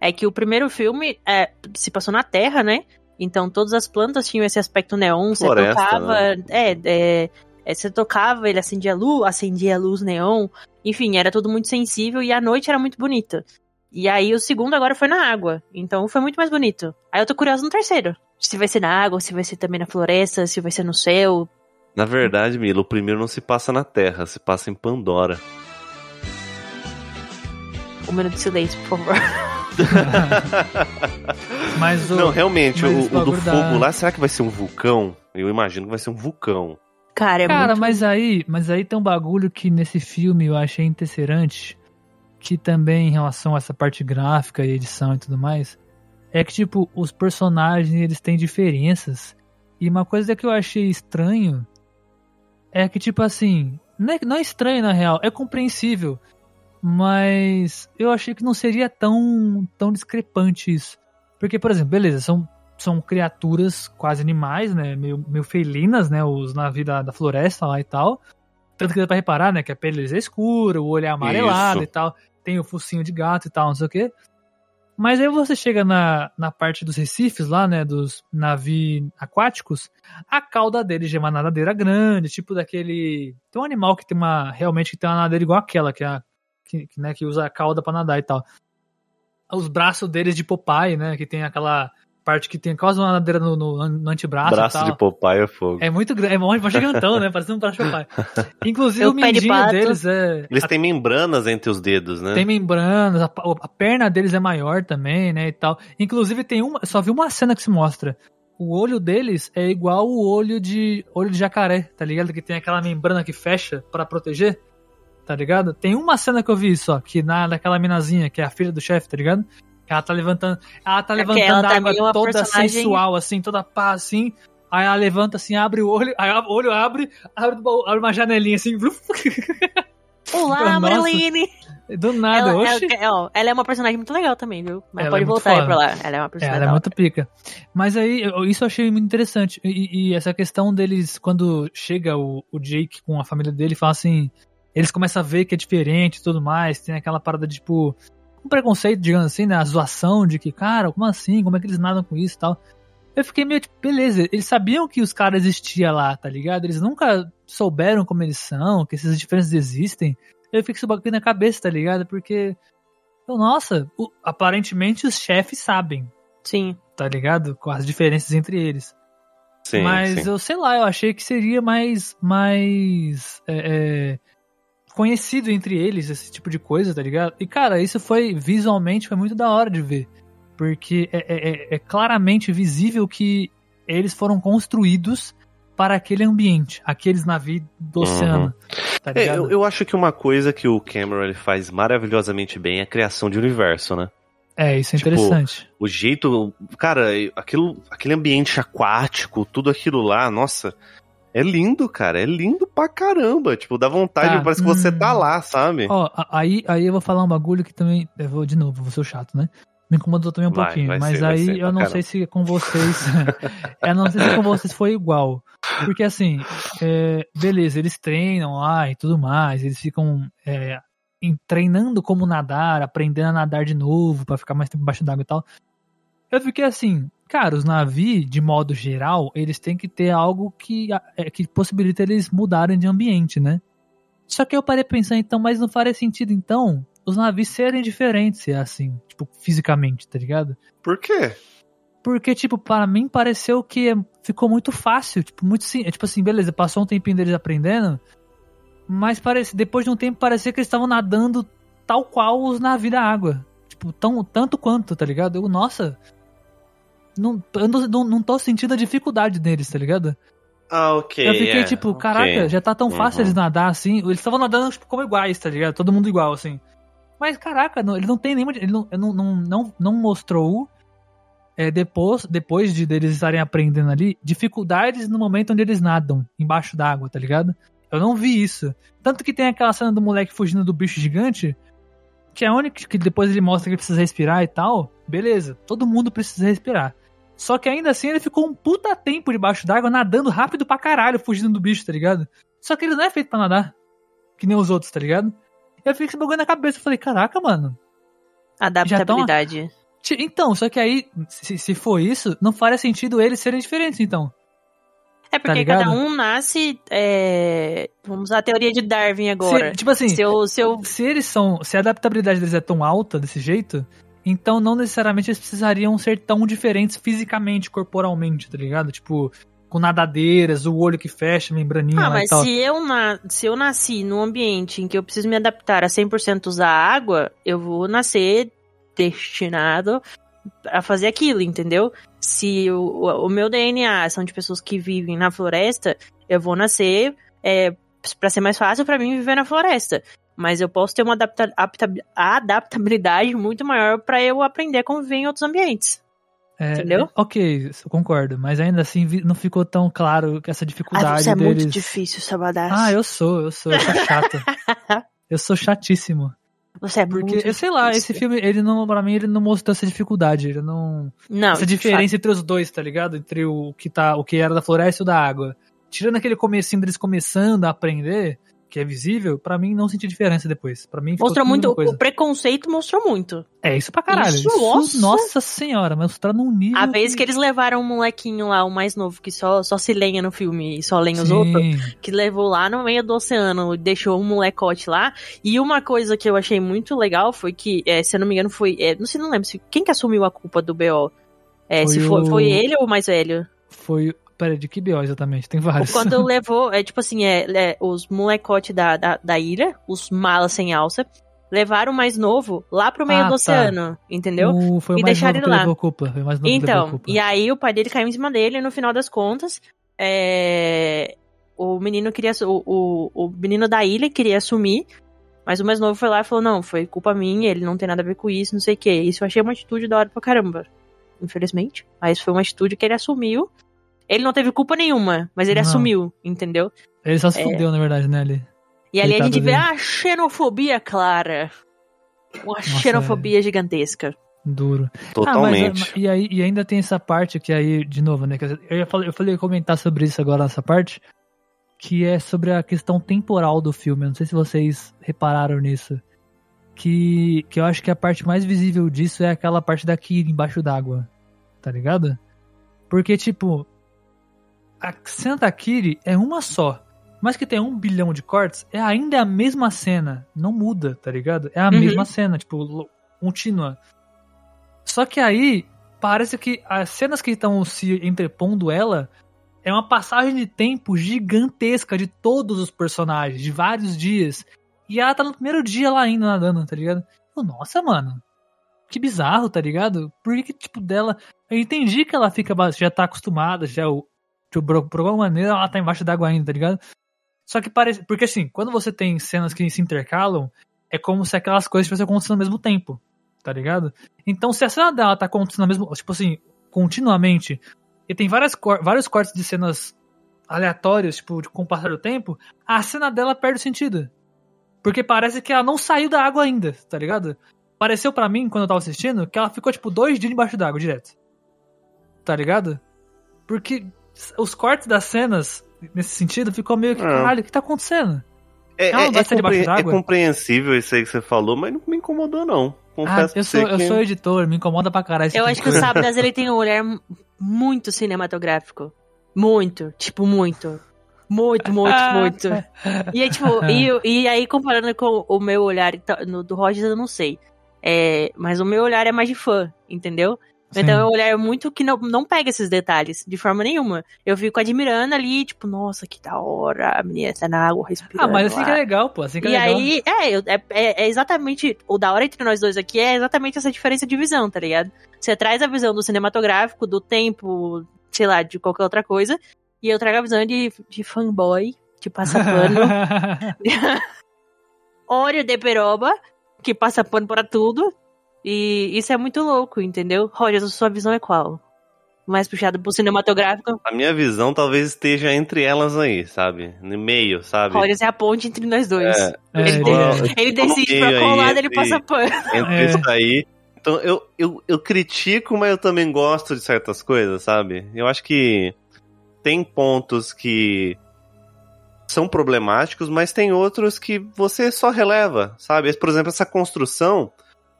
é que o primeiro filme é, se passou na Terra, né? Então todas as plantas tinham esse aspecto neon, você Floresta, tocava. né? É, é, é, você tocava, ele acendia luz, acendia luz neon. Enfim, era tudo muito sensível e a noite era muito bonita. E aí o segundo agora foi na água. Então foi muito mais bonito. Aí eu tô curiosa no terceiro. Se vai ser na água, se vai ser também na floresta, se vai ser no céu. Na verdade, Milo, o primeiro não se passa na Terra, se passa em Pandora. Um minuto de silêncio, por favor. [laughs] Mas o, Não, realmente, mas o, o do da- fogo lá, será que vai ser um vulcão? Eu imagino que vai ser um vulcão. Cara, é Cara, muito... mas aí, mas aí tem um bagulho que nesse filme eu achei interessante, que também em relação a essa parte gráfica e edição e tudo mais, é que tipo, os personagens eles têm diferenças. E uma coisa que eu achei estranho é que tipo assim, não é, não é estranho na real, é compreensível, mas eu achei que não seria tão tão discrepante isso. Porque, por exemplo, beleza, são são criaturas quase animais, né? Meio, meio felinas, né? Os navios da, da floresta lá e tal. Tanto que dá pra reparar, né? Que a pele deles é escura, o olho é amarelado Isso. e tal. Tem o focinho de gato e tal, não sei o quê. Mas aí você chega na, na parte dos recifes lá, né? Dos navios aquáticos. A cauda deles é uma nadadeira grande, tipo daquele... Tem um animal que tem uma... Realmente que tem uma nadadeira igual aquela, que, é a, que, né, que usa a cauda pra nadar e tal. Os braços deles de Popeye, né? Que tem aquela parte que tem quase uma nadadeira no, no, no antebraço Braço e tal. de Popeye é fogo. É muito grande, é mó gigantão, né? [laughs] Parecendo um braço de papai. Inclusive o o de mindinho pato. deles é. Eles têm membranas entre os dedos, né? Tem membranas, a, a perna deles é maior também, né? E tal. Inclusive tem uma. Só vi uma cena que se mostra. O olho deles é igual o olho de. olho de jacaré, tá ligado? Que tem aquela membrana que fecha pra proteger. Tá ligado? Tem uma cena que eu vi só, que na daquela minazinha, que é a filha do chefe, tá ligado? Ela tá levantando. Ela tá É levantando ela a água é uma toda personagem- sensual, assim, toda pá, assim. Aí ela levanta assim, abre o olho, aí o olho abre, abre, abre uma janelinha assim, [laughs] Olá. Marilene! do nada, Ela, ela- ela é uma personagem muito legal também, viu? Mas Ela pode é voltar aí pra lá. Ela é uma É, personagem ela é muito pica. Mas aí, isso eu achei muito interessante. E, e essa questão deles, quando chega o, o Jake com a família dele, fala assim. Eles começam a ver que é diferente e tudo mais. Tem aquela parada de, tipo. Um preconceito, digamos assim, né? A zoação de que, cara, como assim? Como é que eles nadam com isso e tal? Eu fiquei meio tipo, beleza, eles sabiam que os caras existiam lá, tá ligado? Eles nunca souberam como eles são, que essas diferenças existem. Eu fico com isso bagulho na cabeça, tá ligado? Porque. eu, Nossa, o- aparentemente os chefes sabem Sim. tá ligado? Com as diferenças entre eles. Sim, Mas sim. eu sei lá, eu achei que seria mais. mais. é, é, conhecido entre eles, esse tipo de coisa, tá ligado? E cara, isso foi visualmente foi muito da hora de ver. Porque é, é- é- é claramente visível que eles foram construídos para aquele ambiente, aqueles navios do Uhum. oceano. Tá É, eu, eu acho que uma coisa que o Cameron ele faz maravilhosamente bem é a criação de universo, né? É, isso é tipo, interessante. O jeito. Cara, aquilo, aquele ambiente aquático, tudo aquilo lá, nossa. É lindo, cara. É lindo pra caramba. Tipo, dá vontade, Tá, parece que você hum. tá lá, sabe? Ó, aí, aí eu vou falar um bagulho que também. Eu vou de novo, vou ser o chato, né? Me incomodou também um Vai, pouquinho. vai mas ser, aí ser, eu não caramba. sei se com vocês. [laughs] eu não sei se com vocês foi igual. Porque assim, é, beleza, eles treinam lá e tudo mais, eles ficam é, treinando como nadar, aprendendo a nadar de novo pra ficar mais tempo embaixo d'água e tal. Eu fiquei assim, cara, os navios, de modo geral, eles têm que ter algo que, é, que possibilita eles mudarem de ambiente, né? Só que eu parei pra pensar, então, mas não faria sentido, então, os navios serem diferentes, é assim, tipo, fisicamente, tá ligado? Por quê? Porque, tipo, para mim pareceu que ficou muito fácil, tipo, muito sim, é tipo assim, beleza, passou um tempinho deles aprendendo, mas parece, depois de um tempo parecia que eles estavam nadando tal qual os navios da água. Tipo, tão, tanto quanto, tá ligado? Eu, nossa, não, eu não, não, tô sentindo a dificuldade deles, tá ligado? Ah, ok. Eu fiquei é, tipo, caraca, já tá tão fácil Uhum. eles nadar assim. Eles estavam nadando tipo, como iguais, tá ligado? Todo mundo igual, assim. Mas caraca, não, ele não tem nenhuma. Ele não, não, não, não, mostrou. é, depois, depois de deles estarem aprendendo ali, dificuldades no momento onde eles nadam, embaixo d'água, tá ligado? Eu não vi isso. Tanto que tem aquela cena do moleque fugindo do bicho gigante, que é a única que depois ele mostra que ele precisa respirar e tal. Beleza, todo mundo precisa respirar. Só que ainda assim ele ficou um puta tempo debaixo d'água, nadando rápido pra caralho, fugindo do bicho, tá ligado? Só que ele não é feito pra nadar. Que nem os outros, tá ligado? Eu fiquei esse bagulho na cabeça. Eu falei, caraca, mano. Adaptabilidade. Ti- Então, só que aí, se, se for isso, não faria sentido eles serem diferentes, então. É porque ligado? cada um nasce. é, Vamos usar a teoria de Darwin agora. Se, tipo assim, Seu, seu... se eles são. Se a adaptabilidade deles é tão alta desse jeito, então não necessariamente eles precisariam ser tão diferentes fisicamente, corporalmente, tá ligado? Tipo, com nadadeiras, o olho que fecha, membraninha Ah, e mas tal. se eu, na... se eu nasci num ambiente em que eu preciso me adaptar a 100% usar água, eu vou nascer destinado a fazer aquilo, entendeu? Se o, o meu DNA são de pessoas que vivem na floresta, eu vou nascer é, para ser mais fácil para mim viver na floresta. Mas eu posso ter uma adapta adaptabilidade muito maior para eu aprender a conviver em outros ambientes. É, Entendeu? Ok, eu concordo. Mas ainda assim não ficou tão claro que essa dificuldade ah, você é deles... muito difícil, Sabadaço. Ah, eu sou, eu sou, eu sou chato. [laughs] eu sou chatíssimo. Você é Porque, muito eu sei lá, esse filme, ele não, pra mim, ele não mostrou essa dificuldade. Ele não. Não. Essa diferença entre os dois, tá ligado? Entre o que tá, o que era da floresta e o da água. Tirando aquele comecinho deles começando a aprender, que é visível, para mim não senti diferença depois. para mim Mostrou muito, o preconceito mostrou muito. É, isso pra caralho. Isso, isso nossa. nossa senhora, mostrou num nível. A vez que... que eles levaram um molequinho lá, o mais novo, que só, só se lenha no filme e só lenha os outros, que levou lá no meio do oceano, deixou um molecote lá. E uma coisa que eu achei muito legal foi que, é, se eu não me engano, foi. É, não sei, não lembro se, quem que assumiu a culpa do BO. É, foi se foi, o... foi ele ou o mais velho? Foi Pera, de que BO exatamente? Tem vários. Quando [laughs] levou, é tipo assim, é, é os molecotes da, da, da, ilha, os malas sem alça, levaram o mais novo lá pro meio ah, do tá. oceano, entendeu? O, foi o e mais deixaram novo ele lá. Culpa, foi mais novo então, e aí o pai dele caiu em cima dele e no final das contas, é, o menino queria, o, o, o menino da ilha queria assumir, mas o mais novo foi lá e falou, não, foi culpa minha, ele não tem nada a ver com isso, não sei o que. Isso eu achei uma atitude da hora pra caramba, infelizmente. Mas foi uma atitude que ele assumiu ele não teve culpa nenhuma, mas ele não. assumiu, entendeu? Ele só se é... fudeu, na verdade, né, ali. E ali a gente vê a xenofobia clara. Uma Nossa, xenofobia é... gigantesca. Duro. Totalmente. Ah, mas, e, aí, e ainda tem essa parte que aí, de novo, né? Eu, falei, eu falei comentar sobre isso agora nessa parte. Que é sobre a questão temporal do filme. Eu não sei se vocês repararam nisso. Que, que eu acho que a parte mais visível disso é aquela parte daqui embaixo d'água. Tá ligado? Porque, tipo, a Santa Kiri é uma só. Mas que tem um bilhão de cortes, é ainda a mesma cena. Não muda, tá ligado? É a uhum. mesma cena, tipo, contínua. Só que aí, parece que as cenas que estão se entrepondo ela é uma passagem de tempo gigantesca de todos os personagens, de vários dias. E ela tá no primeiro dia lá ainda nadando, tá ligado? Nossa, mano. Que bizarro, tá ligado? Por que, tipo, dela. Eu entendi que ela fica já tá acostumada, já o, Tipo, por alguma maneira ela tá embaixo d'água ainda, tá ligado? Só que parece. Porque assim, quando você tem cenas que se intercalam, é como se aquelas coisas estivessem acontecendo ao mesmo tempo, tá ligado? Então, se a cena dela tá acontecendo ao mesmo. Tipo assim, continuamente, e tem várias, vários cortes de cenas aleatórios, tipo, com o passar do tempo, a cena dela perde o sentido. Porque parece que ela não saiu da água ainda, tá ligado? Pareceu para mim, quando eu tava assistindo, que ela ficou, tipo, dois dias embaixo d'água direto. Tá ligado? Porque os cortes das cenas, nesse sentido, ficou meio que, é. caralho, o que tá acontecendo? É, é, é, compre é, compreensível isso aí que você falou, mas não me incomodou, não. Confesso ah, eu, sou, que... eu sou editor, me incomoda pra caralho. Eu tipo acho que o Sabras, ele tem um [laughs] olhar muito cinematográfico. Muito, tipo, muito. Muito, muito, muito. E aí, tipo, e, e aí comparando com o meu olhar no, do Rogers, eu não sei. É, mas o meu olhar é mais de fã, entendeu? Sim. Então é um olhar muito que não, não pega esses detalhes de forma nenhuma. Eu fico admirando ali, tipo, nossa, que da hora, a menina tá na água respirando. Ah, mas assim lá. que é legal, pô. Assim que é e legal. aí, é, é, é, é, exatamente. O da hora entre nós dois aqui é exatamente essa diferença de visão, tá ligado? Você traz a visão do cinematográfico, do tempo, sei lá, de qualquer outra coisa. E eu trago a visão de, de fanboy, de passa pano. [laughs] [laughs] Óleo de peroba, que passa pano para tudo. E isso é muito louco, entendeu? Roger, a sua visão é qual? Mais puxada pro cinematográfico? A minha visão talvez esteja entre elas aí, sabe? No meio, sabe? Roger é a ponte entre nós dois. É, ele, é, ele decide pra qual lado ele passa pano. Entre é. isso aí. Então eu, eu, eu critico, mas eu também gosto de certas coisas, sabe? Eu acho que tem pontos que são problemáticos, mas tem outros que você só releva, sabe? Por exemplo, essa construção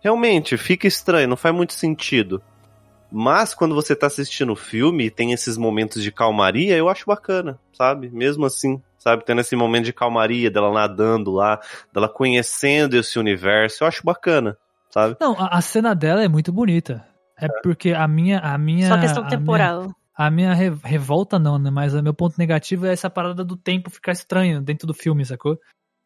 realmente fica estranho, não faz muito sentido. Mas quando você tá assistindo o filme e tem esses momentos de calmaria, eu acho bacana, sabe? Mesmo assim, sabe? Tendo esse momento de calmaria, dela nadando lá, dela conhecendo esse universo, eu acho bacana, sabe? Não, a, a cena dela é muito bonita. É, é, porque a minha. A minha Só questão temporal. Minha, a minha revolta não, né? Mas o meu ponto negativo é essa parada do tempo ficar estranho dentro do filme, sacou?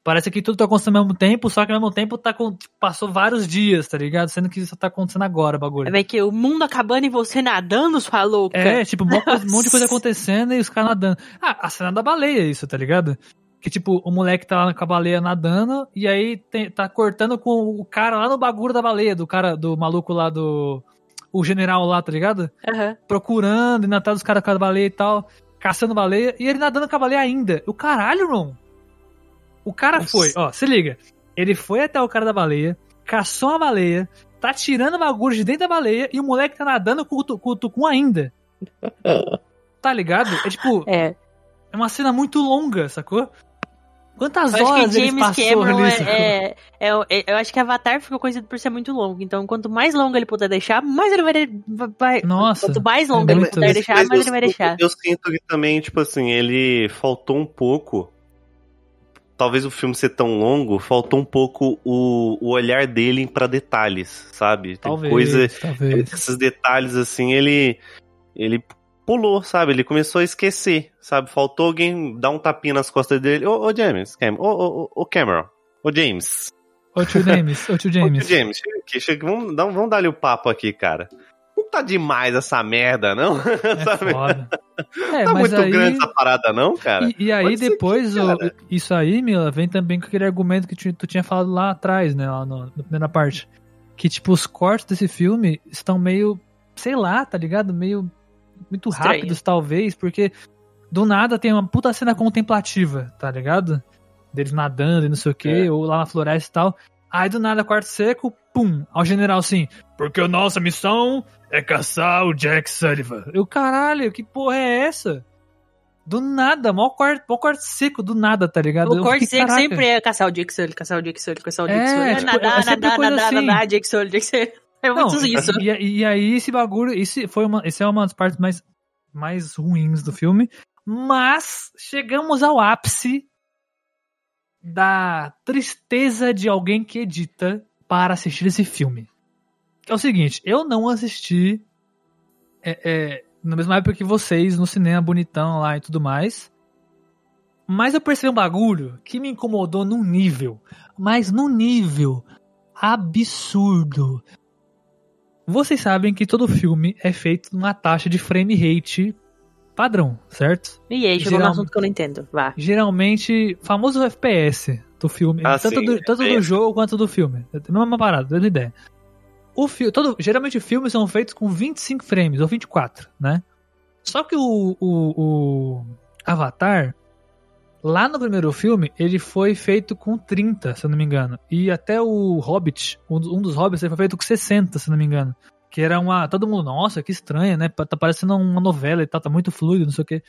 Parece que tudo tá acontecendo ao mesmo tempo, só que ao mesmo tempo tá com, passou vários dias, tá ligado? Sendo que isso tá acontecendo agora, bagulho. É que o mundo acabando e você nadando, sua louca. É, tipo, um monte de coisa acontecendo e os caras nadando. Ah, a cena da baleia, isso, tá ligado? Que, tipo, o moleque tá lá com a baleia nadando e aí tem, tá cortando com o cara lá no bagulho da baleia, do cara, do maluco lá do. O general lá, tá ligado? Uhum. Procurando, e na dos caras com a baleia e tal, caçando baleia, e ele nadando com a baleia ainda. O caralho, irmão. O cara Nossa. foi, ó, se liga. Ele foi até o cara da baleia, caçou a baleia, tá tirando bagulho de dentro da baleia e o moleque tá nadando com o, com o tucum ainda. [laughs] tá ligado? É tipo. É. É uma cena muito longa, sacou? Quantas eu horas ele passou Cameron ali, é, é, é, Eu acho que Avatar ficou conhecido por ser muito longo. Então, quanto mais longo ele puder deixar, mais ele vai. vai Nossa. Quanto mais longo é ele puder deixar, mais eu, ele vai deixar. Eu sinto que também, tipo assim, ele faltou um pouco talvez o filme ser tão longo, faltou um pouco o, o olhar dele para detalhes, sabe? Tem talvez, coisa, talvez. esses detalhes assim, ele ele pulou, sabe? Ele começou a esquecer, sabe? Faltou alguém dar um tapinha nas costas dele. Ô, ô James, Cam, ô, ô, ô, Cameron, ô James. Ô tio James, ô tio James. [laughs] Ô tio James, chega aqui, chega, vamos, vamos dar-lhe o papo aqui, cara tá demais essa merda, não? [laughs] É foda. [laughs] É, tá muito aí... grande essa parada, não, cara? E, e aí depois, o, isso aí, Mila, vem também com aquele argumento que tu tinha falado lá atrás, né, lá no, na primeira parte. Que, tipo, os cortes desse filme estão meio, sei lá, tá ligado? Meio, muito Estranho. rápidos, talvez, porque do nada tem uma puta cena contemplativa, tá ligado? Deles nadando e não sei o que, é. ou lá na floresta e tal. Aí do nada, quarto seco, pum, ao general assim, porque a nossa missão é caçar o Jack Sullivan. Eu, caralho, que porra é essa? Do nada, mó quarto, mó quarto seco, do nada, tá ligado? O quarto seco caraca. sempre é caçar o Jack Sullivan, caçar o Jack Sullivan, caçar o Jack Sullivan. É, tipo, nadar, é nadar, nadar, assim. nadar, Jack Sullivan, Jack Sullivan. É muito Não, isso. E, e, aí esse bagulho, esse foi uma, esse é uma das partes mais, mais ruins do filme. Mas chegamos ao ápice da tristeza de alguém que edita para assistir esse filme. É o seguinte, eu não assisti é, é, na mesma época que vocês, no cinema bonitão lá e tudo mais. Mas eu percebi um bagulho que me incomodou num nível, mas num nível absurdo. Vocês sabem que todo filme é feito numa taxa de frame rate padrão, certo? E aí, chegou Geral... um assunto que eu não entendo. Vá. Geralmente, famoso FPS do filme. Ah, tanto sim, do, tanto do jogo quanto do filme. É a mesma parada, dando ideia. O fi todo, geralmente filmes são feitos com 25 frames, ou 24, né? Só que o, o, o Avatar, lá no primeiro filme, ele foi feito com 30, se eu não me engano. E até o Hobbit, um dos Hobbits, ele foi feito com 60, se eu não me engano. Que era uma. Todo mundo, nossa, que estranha, né? Tá parecendo uma novela e tal, tá muito fluido, não sei o quê.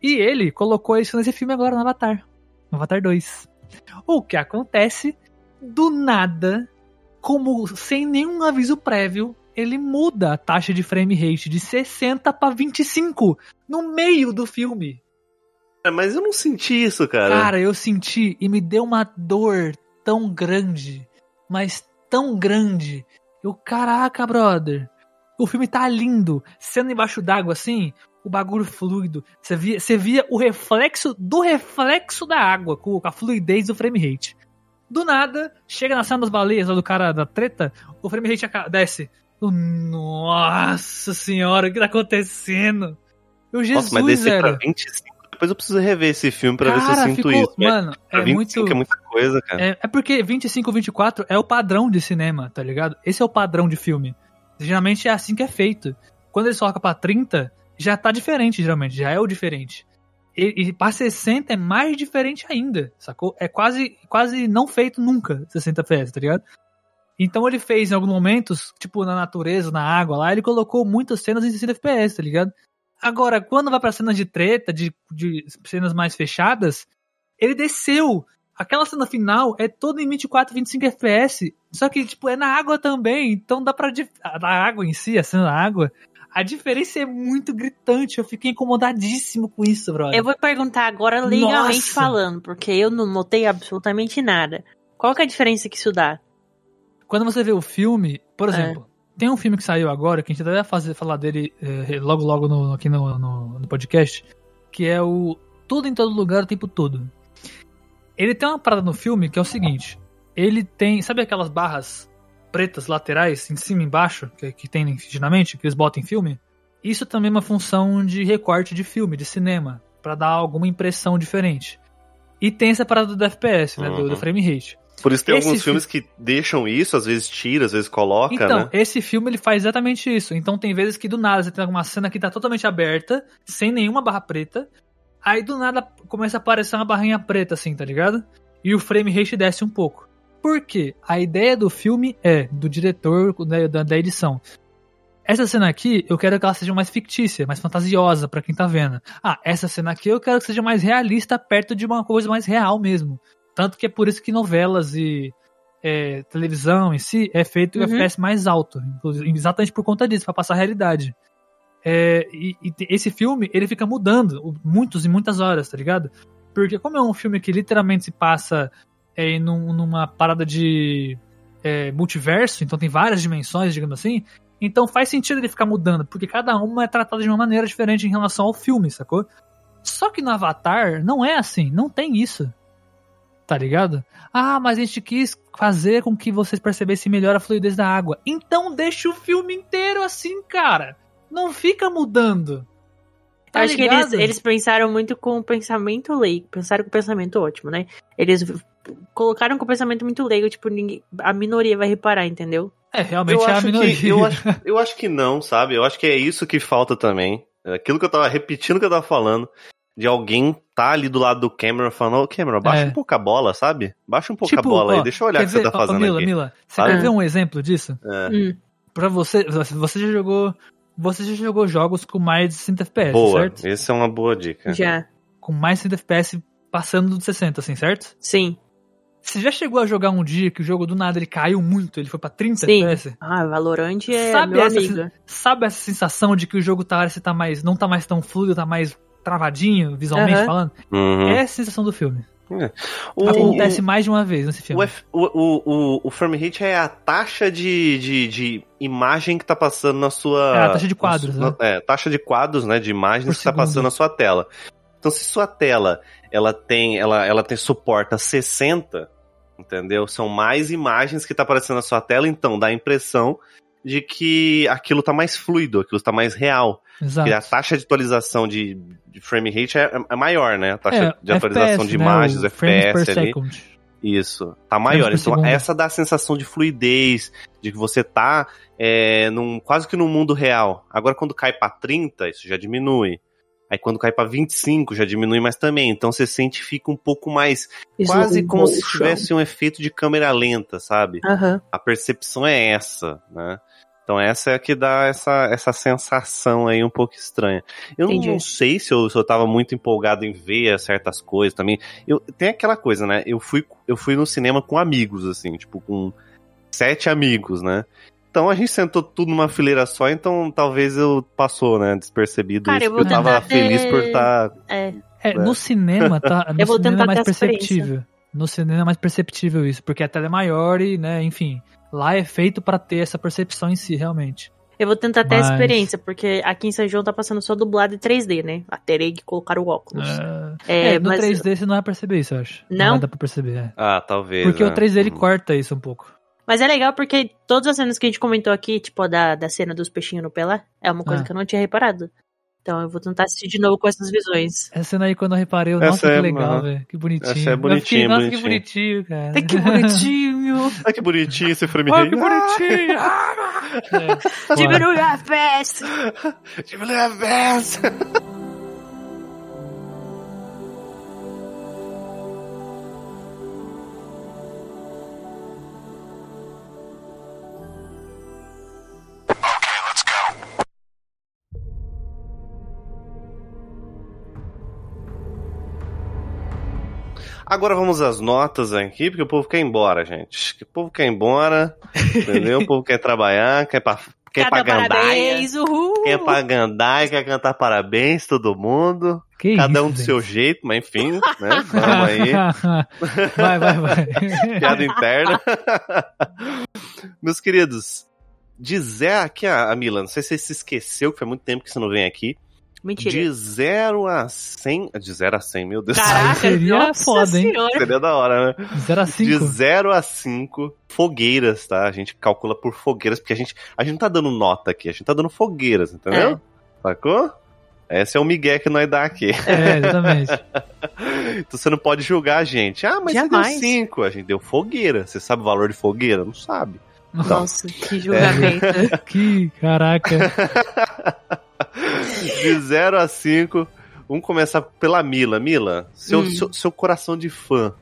E ele colocou isso nesse filme agora no Avatar. No Avatar 2. O que acontece? Do nada, como sem nenhum aviso prévio, ele muda a taxa de frame rate de 60 para 25 no meio do filme. É, mas eu não senti isso, cara. Cara, eu senti e me deu uma dor tão grande, mas tão grande, eu, caraca, brother. O filme tá lindo. Sendo embaixo d'água assim, o bagulho fluido. Você via, você via o reflexo do reflexo da água, com a fluidez do frame rate. Do nada, chega na cena das baleias, do cara da treta, o frame rate desce. Nossa senhora, o que tá acontecendo? Eu, Jesus, Nossa, mas velho. pra 25 depois eu preciso rever esse filme pra cara, ver se eu sinto ficou, isso. Mano, é 25 muito. é muita coisa, cara. É, é porque 25, 24 é o padrão de cinema, tá ligado? Esse é o padrão de filme. Geralmente é assim que é feito. Quando eles colocam pra 30, já tá diferente, geralmente. Já é o diferente. E, e pra 60 é mais diferente ainda, sacou? É quase, quase não feito nunca 60 FPS, tá ligado? Então ele fez em alguns momentos, tipo na natureza, na água lá, ele colocou muitas cenas em 60 FPS, tá ligado? Agora, quando vai pra cenas de treta, de, de cenas mais fechadas, ele desceu. Aquela cena final é toda em 24, 25 FPS. Só que, tipo, é na água também. Então dá pra. Na água em si, a cena da água. A diferença é muito gritante. Eu fiquei incomodadíssimo com isso, brother. Eu vou perguntar agora legalmente Nossa. falando, porque eu não notei absolutamente nada. Qual que é a diferença que isso dá? Quando você vê o filme, por é. exemplo, tem um filme que saiu agora, que a gente até vai fazer, falar dele é, logo logo no, aqui no, no, no, podcast, que é o Tudo em Todo Lugar o Tempo Todo. Ele tem uma parada no filme que é o seguinte: ele tem. Sabe aquelas barras pretas laterais, em cima e embaixo, que, que tem nitidamente, que eles botam em filme? Isso também é uma função de recorte de filme, de cinema, para dar alguma impressão diferente. E tem essa parada do FPS, né? Do, do Uhum. frame rate. Por isso tem Esse alguns fi- filmes que deixam isso, às vezes tira, às vezes coloca, Então, né? esse filme ele faz exatamente isso. Então tem vezes que do nada você tem alguma cena que tá totalmente aberta, sem nenhuma barra preta. Aí do nada começa a aparecer uma barrinha preta, assim, tá ligado? E o frame rate desce um pouco. Por quê? A ideia do filme é, do diretor, né, da, da edição. Essa cena aqui, eu quero que ela seja mais fictícia, mais fantasiosa pra quem tá vendo. Ah, essa cena aqui eu quero que seja mais realista, perto de uma coisa mais real mesmo. Tanto que é por isso que novelas e é, televisão em si é feito Uhum. FPS mais alto, inclusive, exatamente por conta disso, pra passar a realidade. É, e, e esse filme, ele fica mudando muitos e muitas horas, tá ligado? Porque como é um filme que literalmente se passa é, num- numa parada de é, multiverso, então tem várias dimensões, digamos assim, então faz sentido ele ficar mudando, porque cada uma é tratada de uma maneira diferente em relação ao filme, sacou? Só que no Avatar não é assim, não tem isso. Tá ligado? Ah, mas a gente quis fazer com que vocês percebessem melhor a fluidez da água. Então deixa o filme inteiro assim, cara. Não fica mudando. Tá Acho que ligado? eles, eles pensaram muito com o pensamento leigo. Pensaram com o pensamento ótimo, né? Eles colocaram com o pensamento muito leigo, tipo, ninguém, a minoria vai reparar, entendeu? É, realmente Eu é a acho, minoria. que, eu, acho, [laughs] eu acho que não, sabe? Eu acho que é isso que falta também. É Aquilo que eu tava repetindo que eu tava falando. De alguém tá ali do lado do Cameron falando, ô Cameron, baixa É. um pouco a bola, sabe? Baixa um pouco Tipo, a bola ó, aí, deixa eu olhar o que você ver- tá ó, fazendo Mila, aqui. Mila, você Sabe? quer ver um exemplo disso? É. Hum. Pra você, você já jogou, você já jogou jogos com mais de 60 FPS, Boa, certo? essa é uma boa dica. Já. Com mais de 60 FPS passando dos 60, assim, certo? Sim. Você já chegou a jogar um dia que o jogo do nada ele caiu muito, ele foi pra 30 Sim. FPS? Ah, Valorant é Sabe meu essa amigo. Sabe essa sensação de que o jogo tá, parece tá mais, não tá mais tão fluido, tá mais travadinho, visualmente Aham. falando? Uhum. É a sensação do filme. O, Acontece mais de uma vez nesse o, filme. F- o, o, o, o frame rate é a taxa de, de, de imagem que tá passando na sua. É, a taxa de quadros, na- né? É, taxa de quadros, né? De imagens Por que tá segundo. passando na sua tela. Então, se sua tela ela tem, ela, ela tem suporta 60, entendeu? São mais imagens que tá aparecendo na sua tela, então dá a impressão de que aquilo tá mais fluido, aquilo tá mais real. Exato. Porque a taxa de atualização de, de frame rate é, é maior, né? A taxa É, de atualização FPS, de né, imagens, frames FPS ali. second. Isso, tá maior. Então, segundo. essa dá a sensação de fluidez, de que você tá é, num, quase que num mundo real. Agora, quando cai pra 30, isso já diminui. Aí, quando cai pra 25, já diminui mais também. Então, você sente fica um pouco mais. quase Slow como se tivesse um efeito de câmera lenta, sabe? Aham. A percepção é essa, né? Então essa é a que dá essa, essa sensação aí um pouco estranha. Eu Entendi. não sei se eu, se eu tava muito empolgado em ver certas coisas também. Eu, tem aquela coisa, né? Eu fui, eu fui no cinema com amigos, assim, tipo, com sete amigos, né? Então a gente sentou tudo numa fileira só, então talvez eu passou, né, despercebido Cara, isso, eu porque eu tava tentar feliz ter- por estar... É. É, no cinema, tá? [laughs] No Eu vou cinema tentar é mais ter perceptível. No cinema é mais perceptível isso, porque a tela é maior e, né, enfim. Lá é feito pra ter essa percepção em si, realmente. Eu vou tentar ter Mas- a experiência, porque aqui em São João tá passando só dublado em 3D, né? A terei que colocar o óculos. É, É, no mas 3D você não vai perceber isso, eu acho. Não? vai dar pra perceber, é. Ah, talvez. Porque né? o 3D ele Uhum. corta isso um pouco. Mas é legal porque todas as cenas que a gente comentou aqui, tipo a da, da cena dos peixinhos no Pelé, é uma coisa Ah. que eu não tinha reparado. Então eu vou tentar assistir de novo com essas visões. Essa cena aí, quando eu reparei, eu, Essa nossa, que é, legal, aham. velho. Que bonitinho. Essa é bonitinho, fiquei, nossa, que bonitinho. bonitinho, cara. Ai, que bonitinho! Ah, que bonitinho esse frame Olha rate. que bonitinho. É, foda. Diminui a festa! Diminui a vez. Agora vamos às notas aqui, porque o povo quer ir embora, gente. O povo quer ir embora, entendeu? O povo quer trabalhar, quer pra, quer ir pra gandaia, parabéns, uhul! quer ir pra gandaia, quer cantar parabéns, todo mundo. Que Cada isso, um do gente. seu jeito, mas enfim, né? Vamos aí. [laughs] vai, vai, vai. [laughs] Piada interna. Meus queridos, dizer aqui a, a Mila, não sei se você se esqueceu, que foi muito tempo que você não vem aqui, Mentira. De 0 a 100. De 0 a 100, meu Deus. Caraca, seria foda, hein? Seria da hora, né? 0 a De 5. 0 a 5 fogueiras, tá? A gente calcula por fogueiras, porque a gente, a gente não tá dando nota aqui, a gente tá dando fogueiras, entendeu? É. Sacou? Esse é o Miguel que nós dá aqui. É, exatamente. [laughs] Então você não pode julgar a gente. Ah, mas você Jamais. deu 5. A gente deu fogueira. Você sabe o valor de fogueira? Não sabe. Nossa, que julgamento. [laughs] Que caraca. [laughs] [laughs] De 0 a 5. Vamos começar pela Mila. Mila, seu, Hum. seu, seu coração de fã.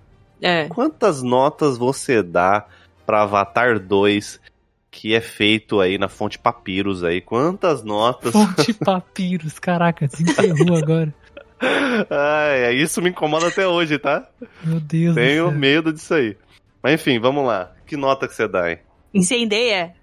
É. Quantas notas você dá pra Avatar 2, que é feito aí na fonte Papiros aí? Quantas notas? Fonte [laughs] Papiros, caraca, desenterrou agora. [laughs] Ai, é, isso me incomoda até hoje, tá? Meu Deus Tenho do céu. medo disso aí. Mas enfim, vamos lá. Que nota que você dá, hein? Incendeia.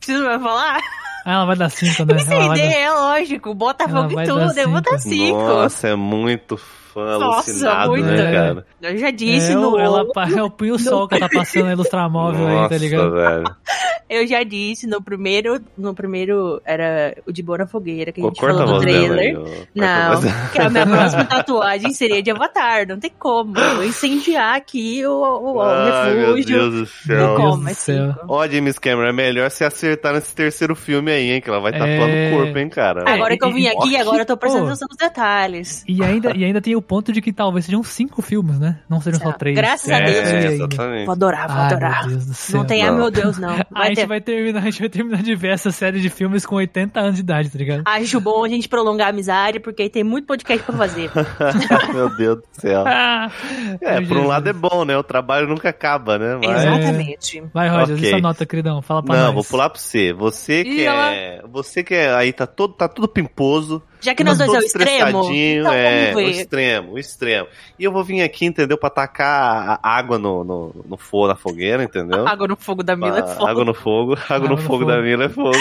Preciso mais falar? Ah, ela vai dar 5, né? Ela vai dar... é lógico. Bota Ela fogo vai em dar tudo. Eu vou dar cinco. 5. Nossa, é muito fã Nossa, alucinado, muito. né, É. cara? Eu já disse É, no. o- ela é o punho sol que tá passando a ilustramóvel aí, Nossa, tá ligado? velho. [laughs] Eu já disse no primeiro. No primeiro era o de Boa na Fogueira, que a gente falou no dela trailer. aí, Não, que a minha [laughs] próxima tatuagem seria de Avatar. Não tem como. Eu vou incendiar aqui o, o, o Ai, meu refúgio. Deus do Não céu. Deus como, é cinco. Ó, James Cameron, é melhor você acertar nesse terceiro filme aí, hein? Que ela vai tatuar É. no corpo, hein, cara? Agora que eu vim aqui, [laughs] agora eu tô prestando atenção nos detalhes. E ainda, e ainda tem o ponto de que talvez sejam cinco filmes, né? Não sejam só três. Graças a É, Deus, ainda. exatamente. Vou adorar, vou Ai, adorar. meu Deus do céu. Não tem, Não. meu Deus, não. A gente, ter. vai terminar, a gente vai terminar de ver essa série de filmes com 80 anos de idade, tá ligado? Acho bom a gente prolongar a amizade, porque aí tem muito podcast pra fazer. [laughs] Meu Deus do céu. Ah, [laughs] É, por um lado é bom, né? O trabalho nunca acaba, né? Mas... Exatamente. Vai, Roger, Ok. essa nota, queridão. Fala pra Não, nós. vou pular pra você. Você que Ih, é. Você que é. Aí tá todo, tá tudo pimposo. Já que nós dois é o extremo, então é, o extremo, o extremo. E eu vou vir aqui, entendeu? Pra tacar a água no, no, no fogo, na fogueira, entendeu? Água no fogo da Mila é Ah, foda. Água no fogo. Água, [laughs] Água no no fogo, fogo. da Mila é fogo. [laughs]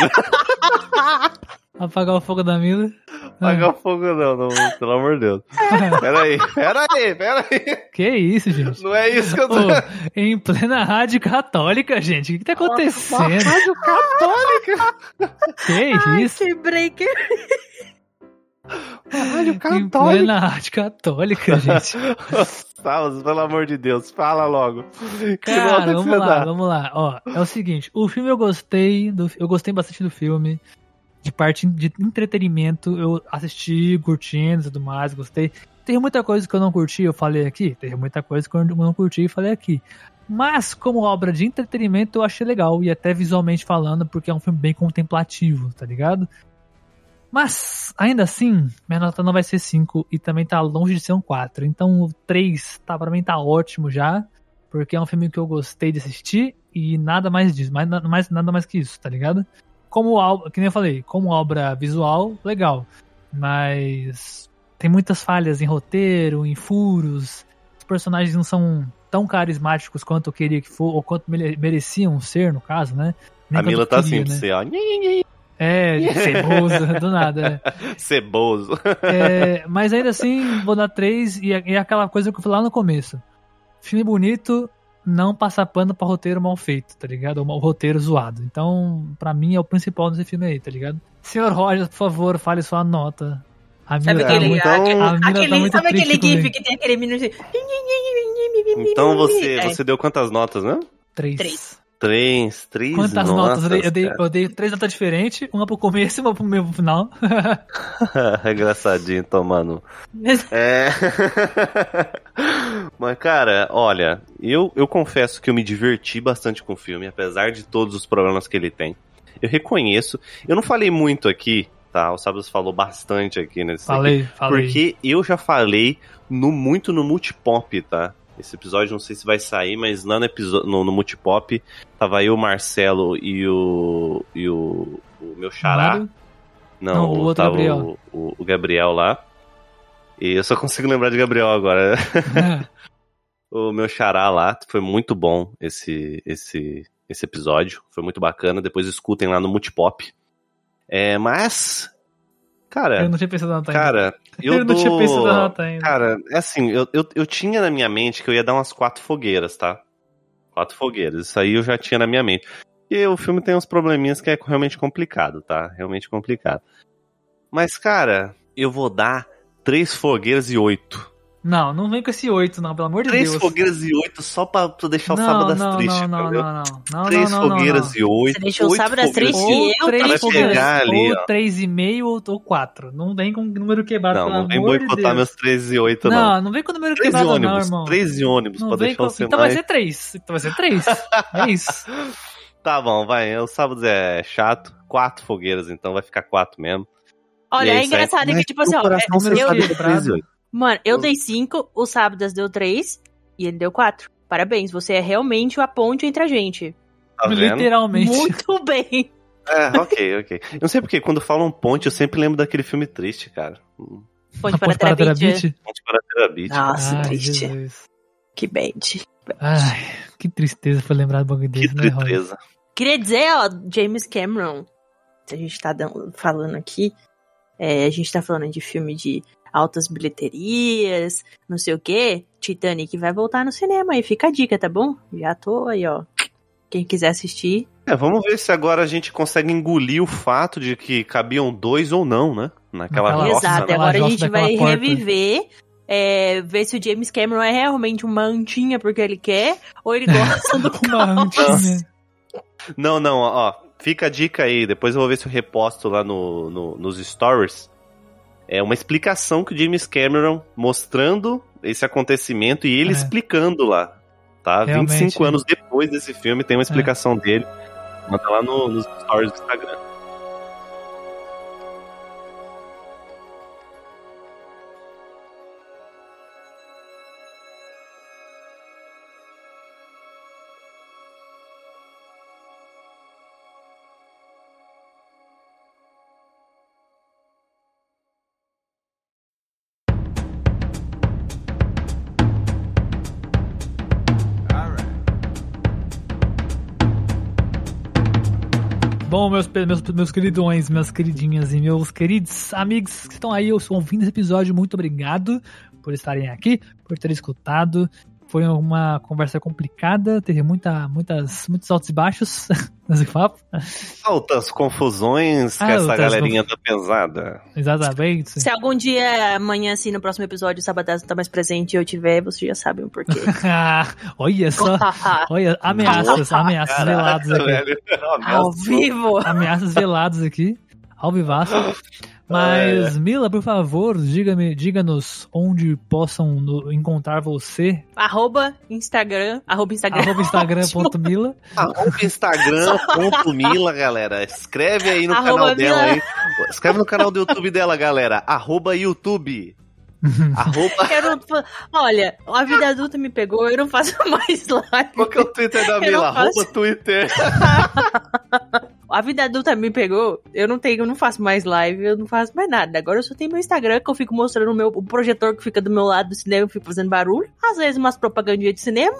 Apagar o fogo da Mila. Ah, Apagar o fogo não, não, pelo amor de Deus. [laughs] Pera aí, pera aí, pera aí. que isso, gente? Não é isso que eu tô... Ô, em plena rádio católica, gente. O que, que tá acontecendo? Rádio católica. Que isso? Que breaker. Em católica. plena rádio católica, gente. [laughs] Fala, pelo amor de Deus, fala logo. Cara, que vamos lá, dá? vamos lá. Ó, é o seguinte, o filme eu gostei, do, eu gostei bastante do filme. De parte de entretenimento, eu assisti, curtindo e tudo mais, gostei. Teve muita coisa que eu não curti, eu falei aqui. Teve muita coisa que eu não curti e falei aqui. Mas, como obra de entretenimento, eu achei legal. E até visualmente falando, porque é um filme bem contemplativo, tá ligado? Mas, ainda assim, minha nota não vai ser 5 e também tá longe de ser um 4. Então, o 3 tá, pra mim tá ótimo já, porque é um filme que eu gostei de assistir e nada mais disso, mais, mais, nada mais que isso, tá ligado? Como obra, que nem eu falei, como obra visual, legal, mas tem muitas falhas em roteiro, em furos, os personagens não são tão carismáticos quanto eu queria que for, ou quanto mere- mereciam ser, no caso, né? Nem A Mila tá queria, assim, né? você, ó. É, ceboso, [laughs] do nada. é. Ceboso. É, mas ainda assim, vou dar 3 e é, é aquela coisa que eu falei lá no começo. Filme bonito, não passar pano pra roteiro mal feito, tá ligado? Ou mal- roteiro zoado. Então, pra mim, é o principal desse filme aí, tá ligado? Senhor Rogers, por favor, fale sua nota. A Sabe minha tá aquele, muito... então- a Mila tá aquele- muito sabe aquele gif comigo. que tem aquele menino assim... Então você, É. você deu quantas notas, né? 3. Três. Três, três Quantas notas, notas? Eu dei, eu, dei, eu dei três notas diferentes, uma pro começo e uma pro meio pro final. [laughs] Engraçadinho, tomando. É. Mas, cara, olha, eu, eu confesso que eu me diverti bastante com o filme, apesar de todos os problemas que ele tem. Eu reconheço. Eu não falei muito aqui, tá? O Sabas falou bastante aqui nesse falei, falei. Porque eu já falei no, muito no Multipop, tá? Esse episódio não sei se vai sair, mas lá no, no, no Multipop tava eu, o Marcelo e o. e o, o meu xará. Mário? Não, Não, o tava Gabriel. O, o- o Gabriel lá. E eu só [laughs] consigo lembrar de Gabriel agora. [laughs] o meu xará lá. Foi muito bom esse, esse, esse episódio. Foi muito bacana. Depois escutem lá no Multipop. É, mas. Cara, eu não tinha pensado na nota ainda. cara, [laughs] eu, eu não dou... tinha pensado na nota ainda. Cara, é assim, eu, eu, eu tinha na minha mente que eu ia dar umas quatro fogueiras, tá? Quatro fogueiras. Isso aí eu já tinha na minha mente. E o filme tem uns probleminhas que é realmente complicado, tá? Realmente complicado. Mas, cara, eu vou dar três fogueiras e oito. Não, não vem com esse oito, não, pelo amor de Três Deus. fogueiras e oito só pra tu deixar o não, sábado não, triste, não, não, entendeu? não, não, não. Três não, não, fogueiras não. e oito. Você deixou o sábado às três fogueiras- e eu três fogueiras, pegar ali, ou ó. três e meio ou, ou quatro. Não vem com número quebrado, Não, pelo não vem amor de boicotar Deus. meus três e oito, não. Não, não vem com número Três quebrado, não, ônibus, irmão. três e ônibus, Não pra vem deixar com... você Então vai ser três. Então vai ser três. é isso. [laughs] Tá bom, vai. O sábado é chato. Quatro fogueiras, então vai ficar quatro mesmo. Olha, é aí, engraçado que, tipo assim, Meu ó, coração eu, que mano, eu dei cinco, o Sábadas deu três e ele deu quatro. Parabéns, você é realmente a ponte entre a gente. Tá? Literalmente. Muito [laughs] bem. É, ok, ok. Eu não sei porque quando falam ponte, eu sempre lembro daquele filme triste, cara. Ponte A para ponte para Terabit. Ponte para Terabit. Nossa, Ai, triste. Jesus. Que bad. Ai, que tristeza foi lembrar do bagulho Que desse, né, Roy? tristeza. Queria dizer, ó, James Cameron, se a gente tá falando aqui, é, a gente tá falando de filme de altas bilheterias, não sei o quê, Titanic vai voltar no cinema aí, fica a dica, tá bom? Já tô aí, ó. Quem quiser assistir, É, vamos ver se agora a gente consegue engolir o fato de que cabiam dois ou não, né? Naquela roça. Exato, né? agora a gente vai porta. reviver, é, ver se o James Cameron é realmente uma antinha porque ele quer, ou ele gosta do [laughs] Uma antinha. Não, não, ó. Fica a dica aí. Depois eu vou ver se eu reposto lá no, no- nos stories. É uma explicação que o James Cameron mostrando esse acontecimento e ele É. explicando lá. Tá? Realmente. 25 anos depois desse filme tem uma explicação dele. Manda lá no- nos stories do Instagram. Bom, meus, meus, meus queridões, minhas queridinhas e meus queridos amigos que estão aí ouvindo esse episódio, muito obrigado por estarem aqui, por terem escutado. Foi uma conversa complicada, teve muita, muitas, muitos altos e baixos [laughs] nesse papo. Altas confusões com essa Altas galerinha da pesada. Exatamente. Se algum dia, amanhã, assim, no próximo episódio, o Sabadás não tá mais presente e eu tiver, vocês já sabem o porquê. [laughs] olha só, [laughs] olha, ameaças, ameaças veladas aqui. velho. Ao vivo! ameaças veladas aqui, ao vivaço. Mas, Mila, por favor, diga-me, diga-nos onde possam no- encontrar você. Arroba Instagram, arroba Instagram. Arroba Instagram.mila. [laughs] Arroba Instagram.mila, [laughs] galera. Escreve aí no Arroba canal dela Mila. aí. Escreve no canal do YouTube dela, galera. Arroba YouTube. [laughs] Arroba. Eu não Olha, a vida adulta me pegou, eu não faço mais live. Qual que é o Twitter da Mila? não faço. Arroba Twitter. A vida adulta me pegou, eu não tenho, eu não faço mais live, eu não faço mais nada. Agora eu só tenho meu Instagram, que eu fico mostrando o meu o projetor que fica do meu lado do cinema, eu fico fazendo barulho. Às vezes umas propagandinhas de cinema.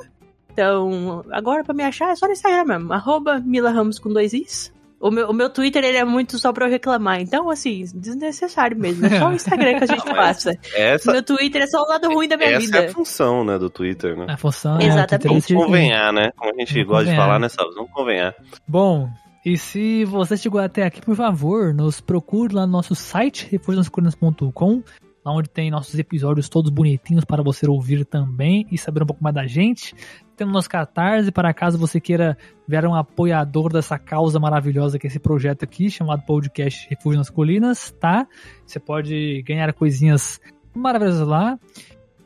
Então, agora pra me achar é só no Instagram mesmo. Arroba Mila Ramos com dois is. O meu, o meu Twitter, ele é muito só pra eu reclamar. Então, assim, desnecessário mesmo. É só o Instagram que a gente [laughs] mas passa. Essa, Meu Twitter é só o lado ruim da minha essa vida. é a função, né, do Twitter, né? A função é Exatamente. o Twitter Vamos convenhar, né? Como a gente Vamos gosta de falar, né, Salves? Vamos convenhar. Bom, e se você chegou até aqui, por favor, nos procure lá no nosso site, reforçoscolinas.com, lá onde tem nossos episódios todos bonitinhos para você ouvir também e saber um pouco mais da gente. Temos nosso Catarse, para caso você queira ver um apoiador dessa causa maravilhosa que é esse projeto aqui, chamado Podcast Refúgio nas Colinas, tá? Você pode ganhar coisinhas maravilhosas lá.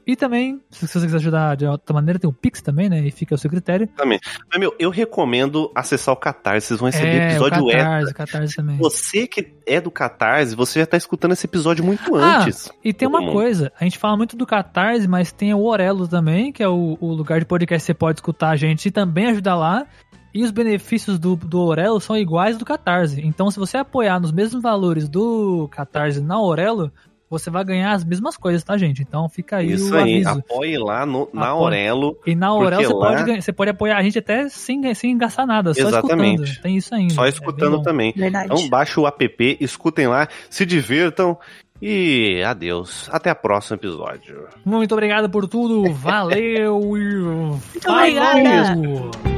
E também, se você quiser ajudar de outra maneira, tem o Pix também, né? E fica ao seu critério. Mas, meu, eu recomendo acessar o Catarse. Vocês vão receber é, episódio o extra. Catarse, o Catarse também. Você que é do Catarse, você já tá escutando esse episódio muito Ah, antes. E tem uma mundo. coisa, a gente fala muito do Catarse, mas tem o Orelo também, que é o, o lugar de podcast que você pode escutar a gente e também ajudar lá. E os benefícios do, do Orelo são iguais do Catarse. Então, se você apoiar nos mesmos valores do Catarse na Orelo, você vai ganhar as mesmas coisas, tá, gente? Então fica aí Isso o aí, aviso. apoie lá no, na. Aurelo. E na Orelo você, lá- pode, você pode apoiar a gente até sem, sem gastar nada, só Exatamente. escutando. Tem isso ainda. Só É escutando bom. também. Verdade. Então baixa o app, escutem lá, se divirtam e adeus. Até o próximo episódio. Muito obrigado por tudo. Valeu e obrigada.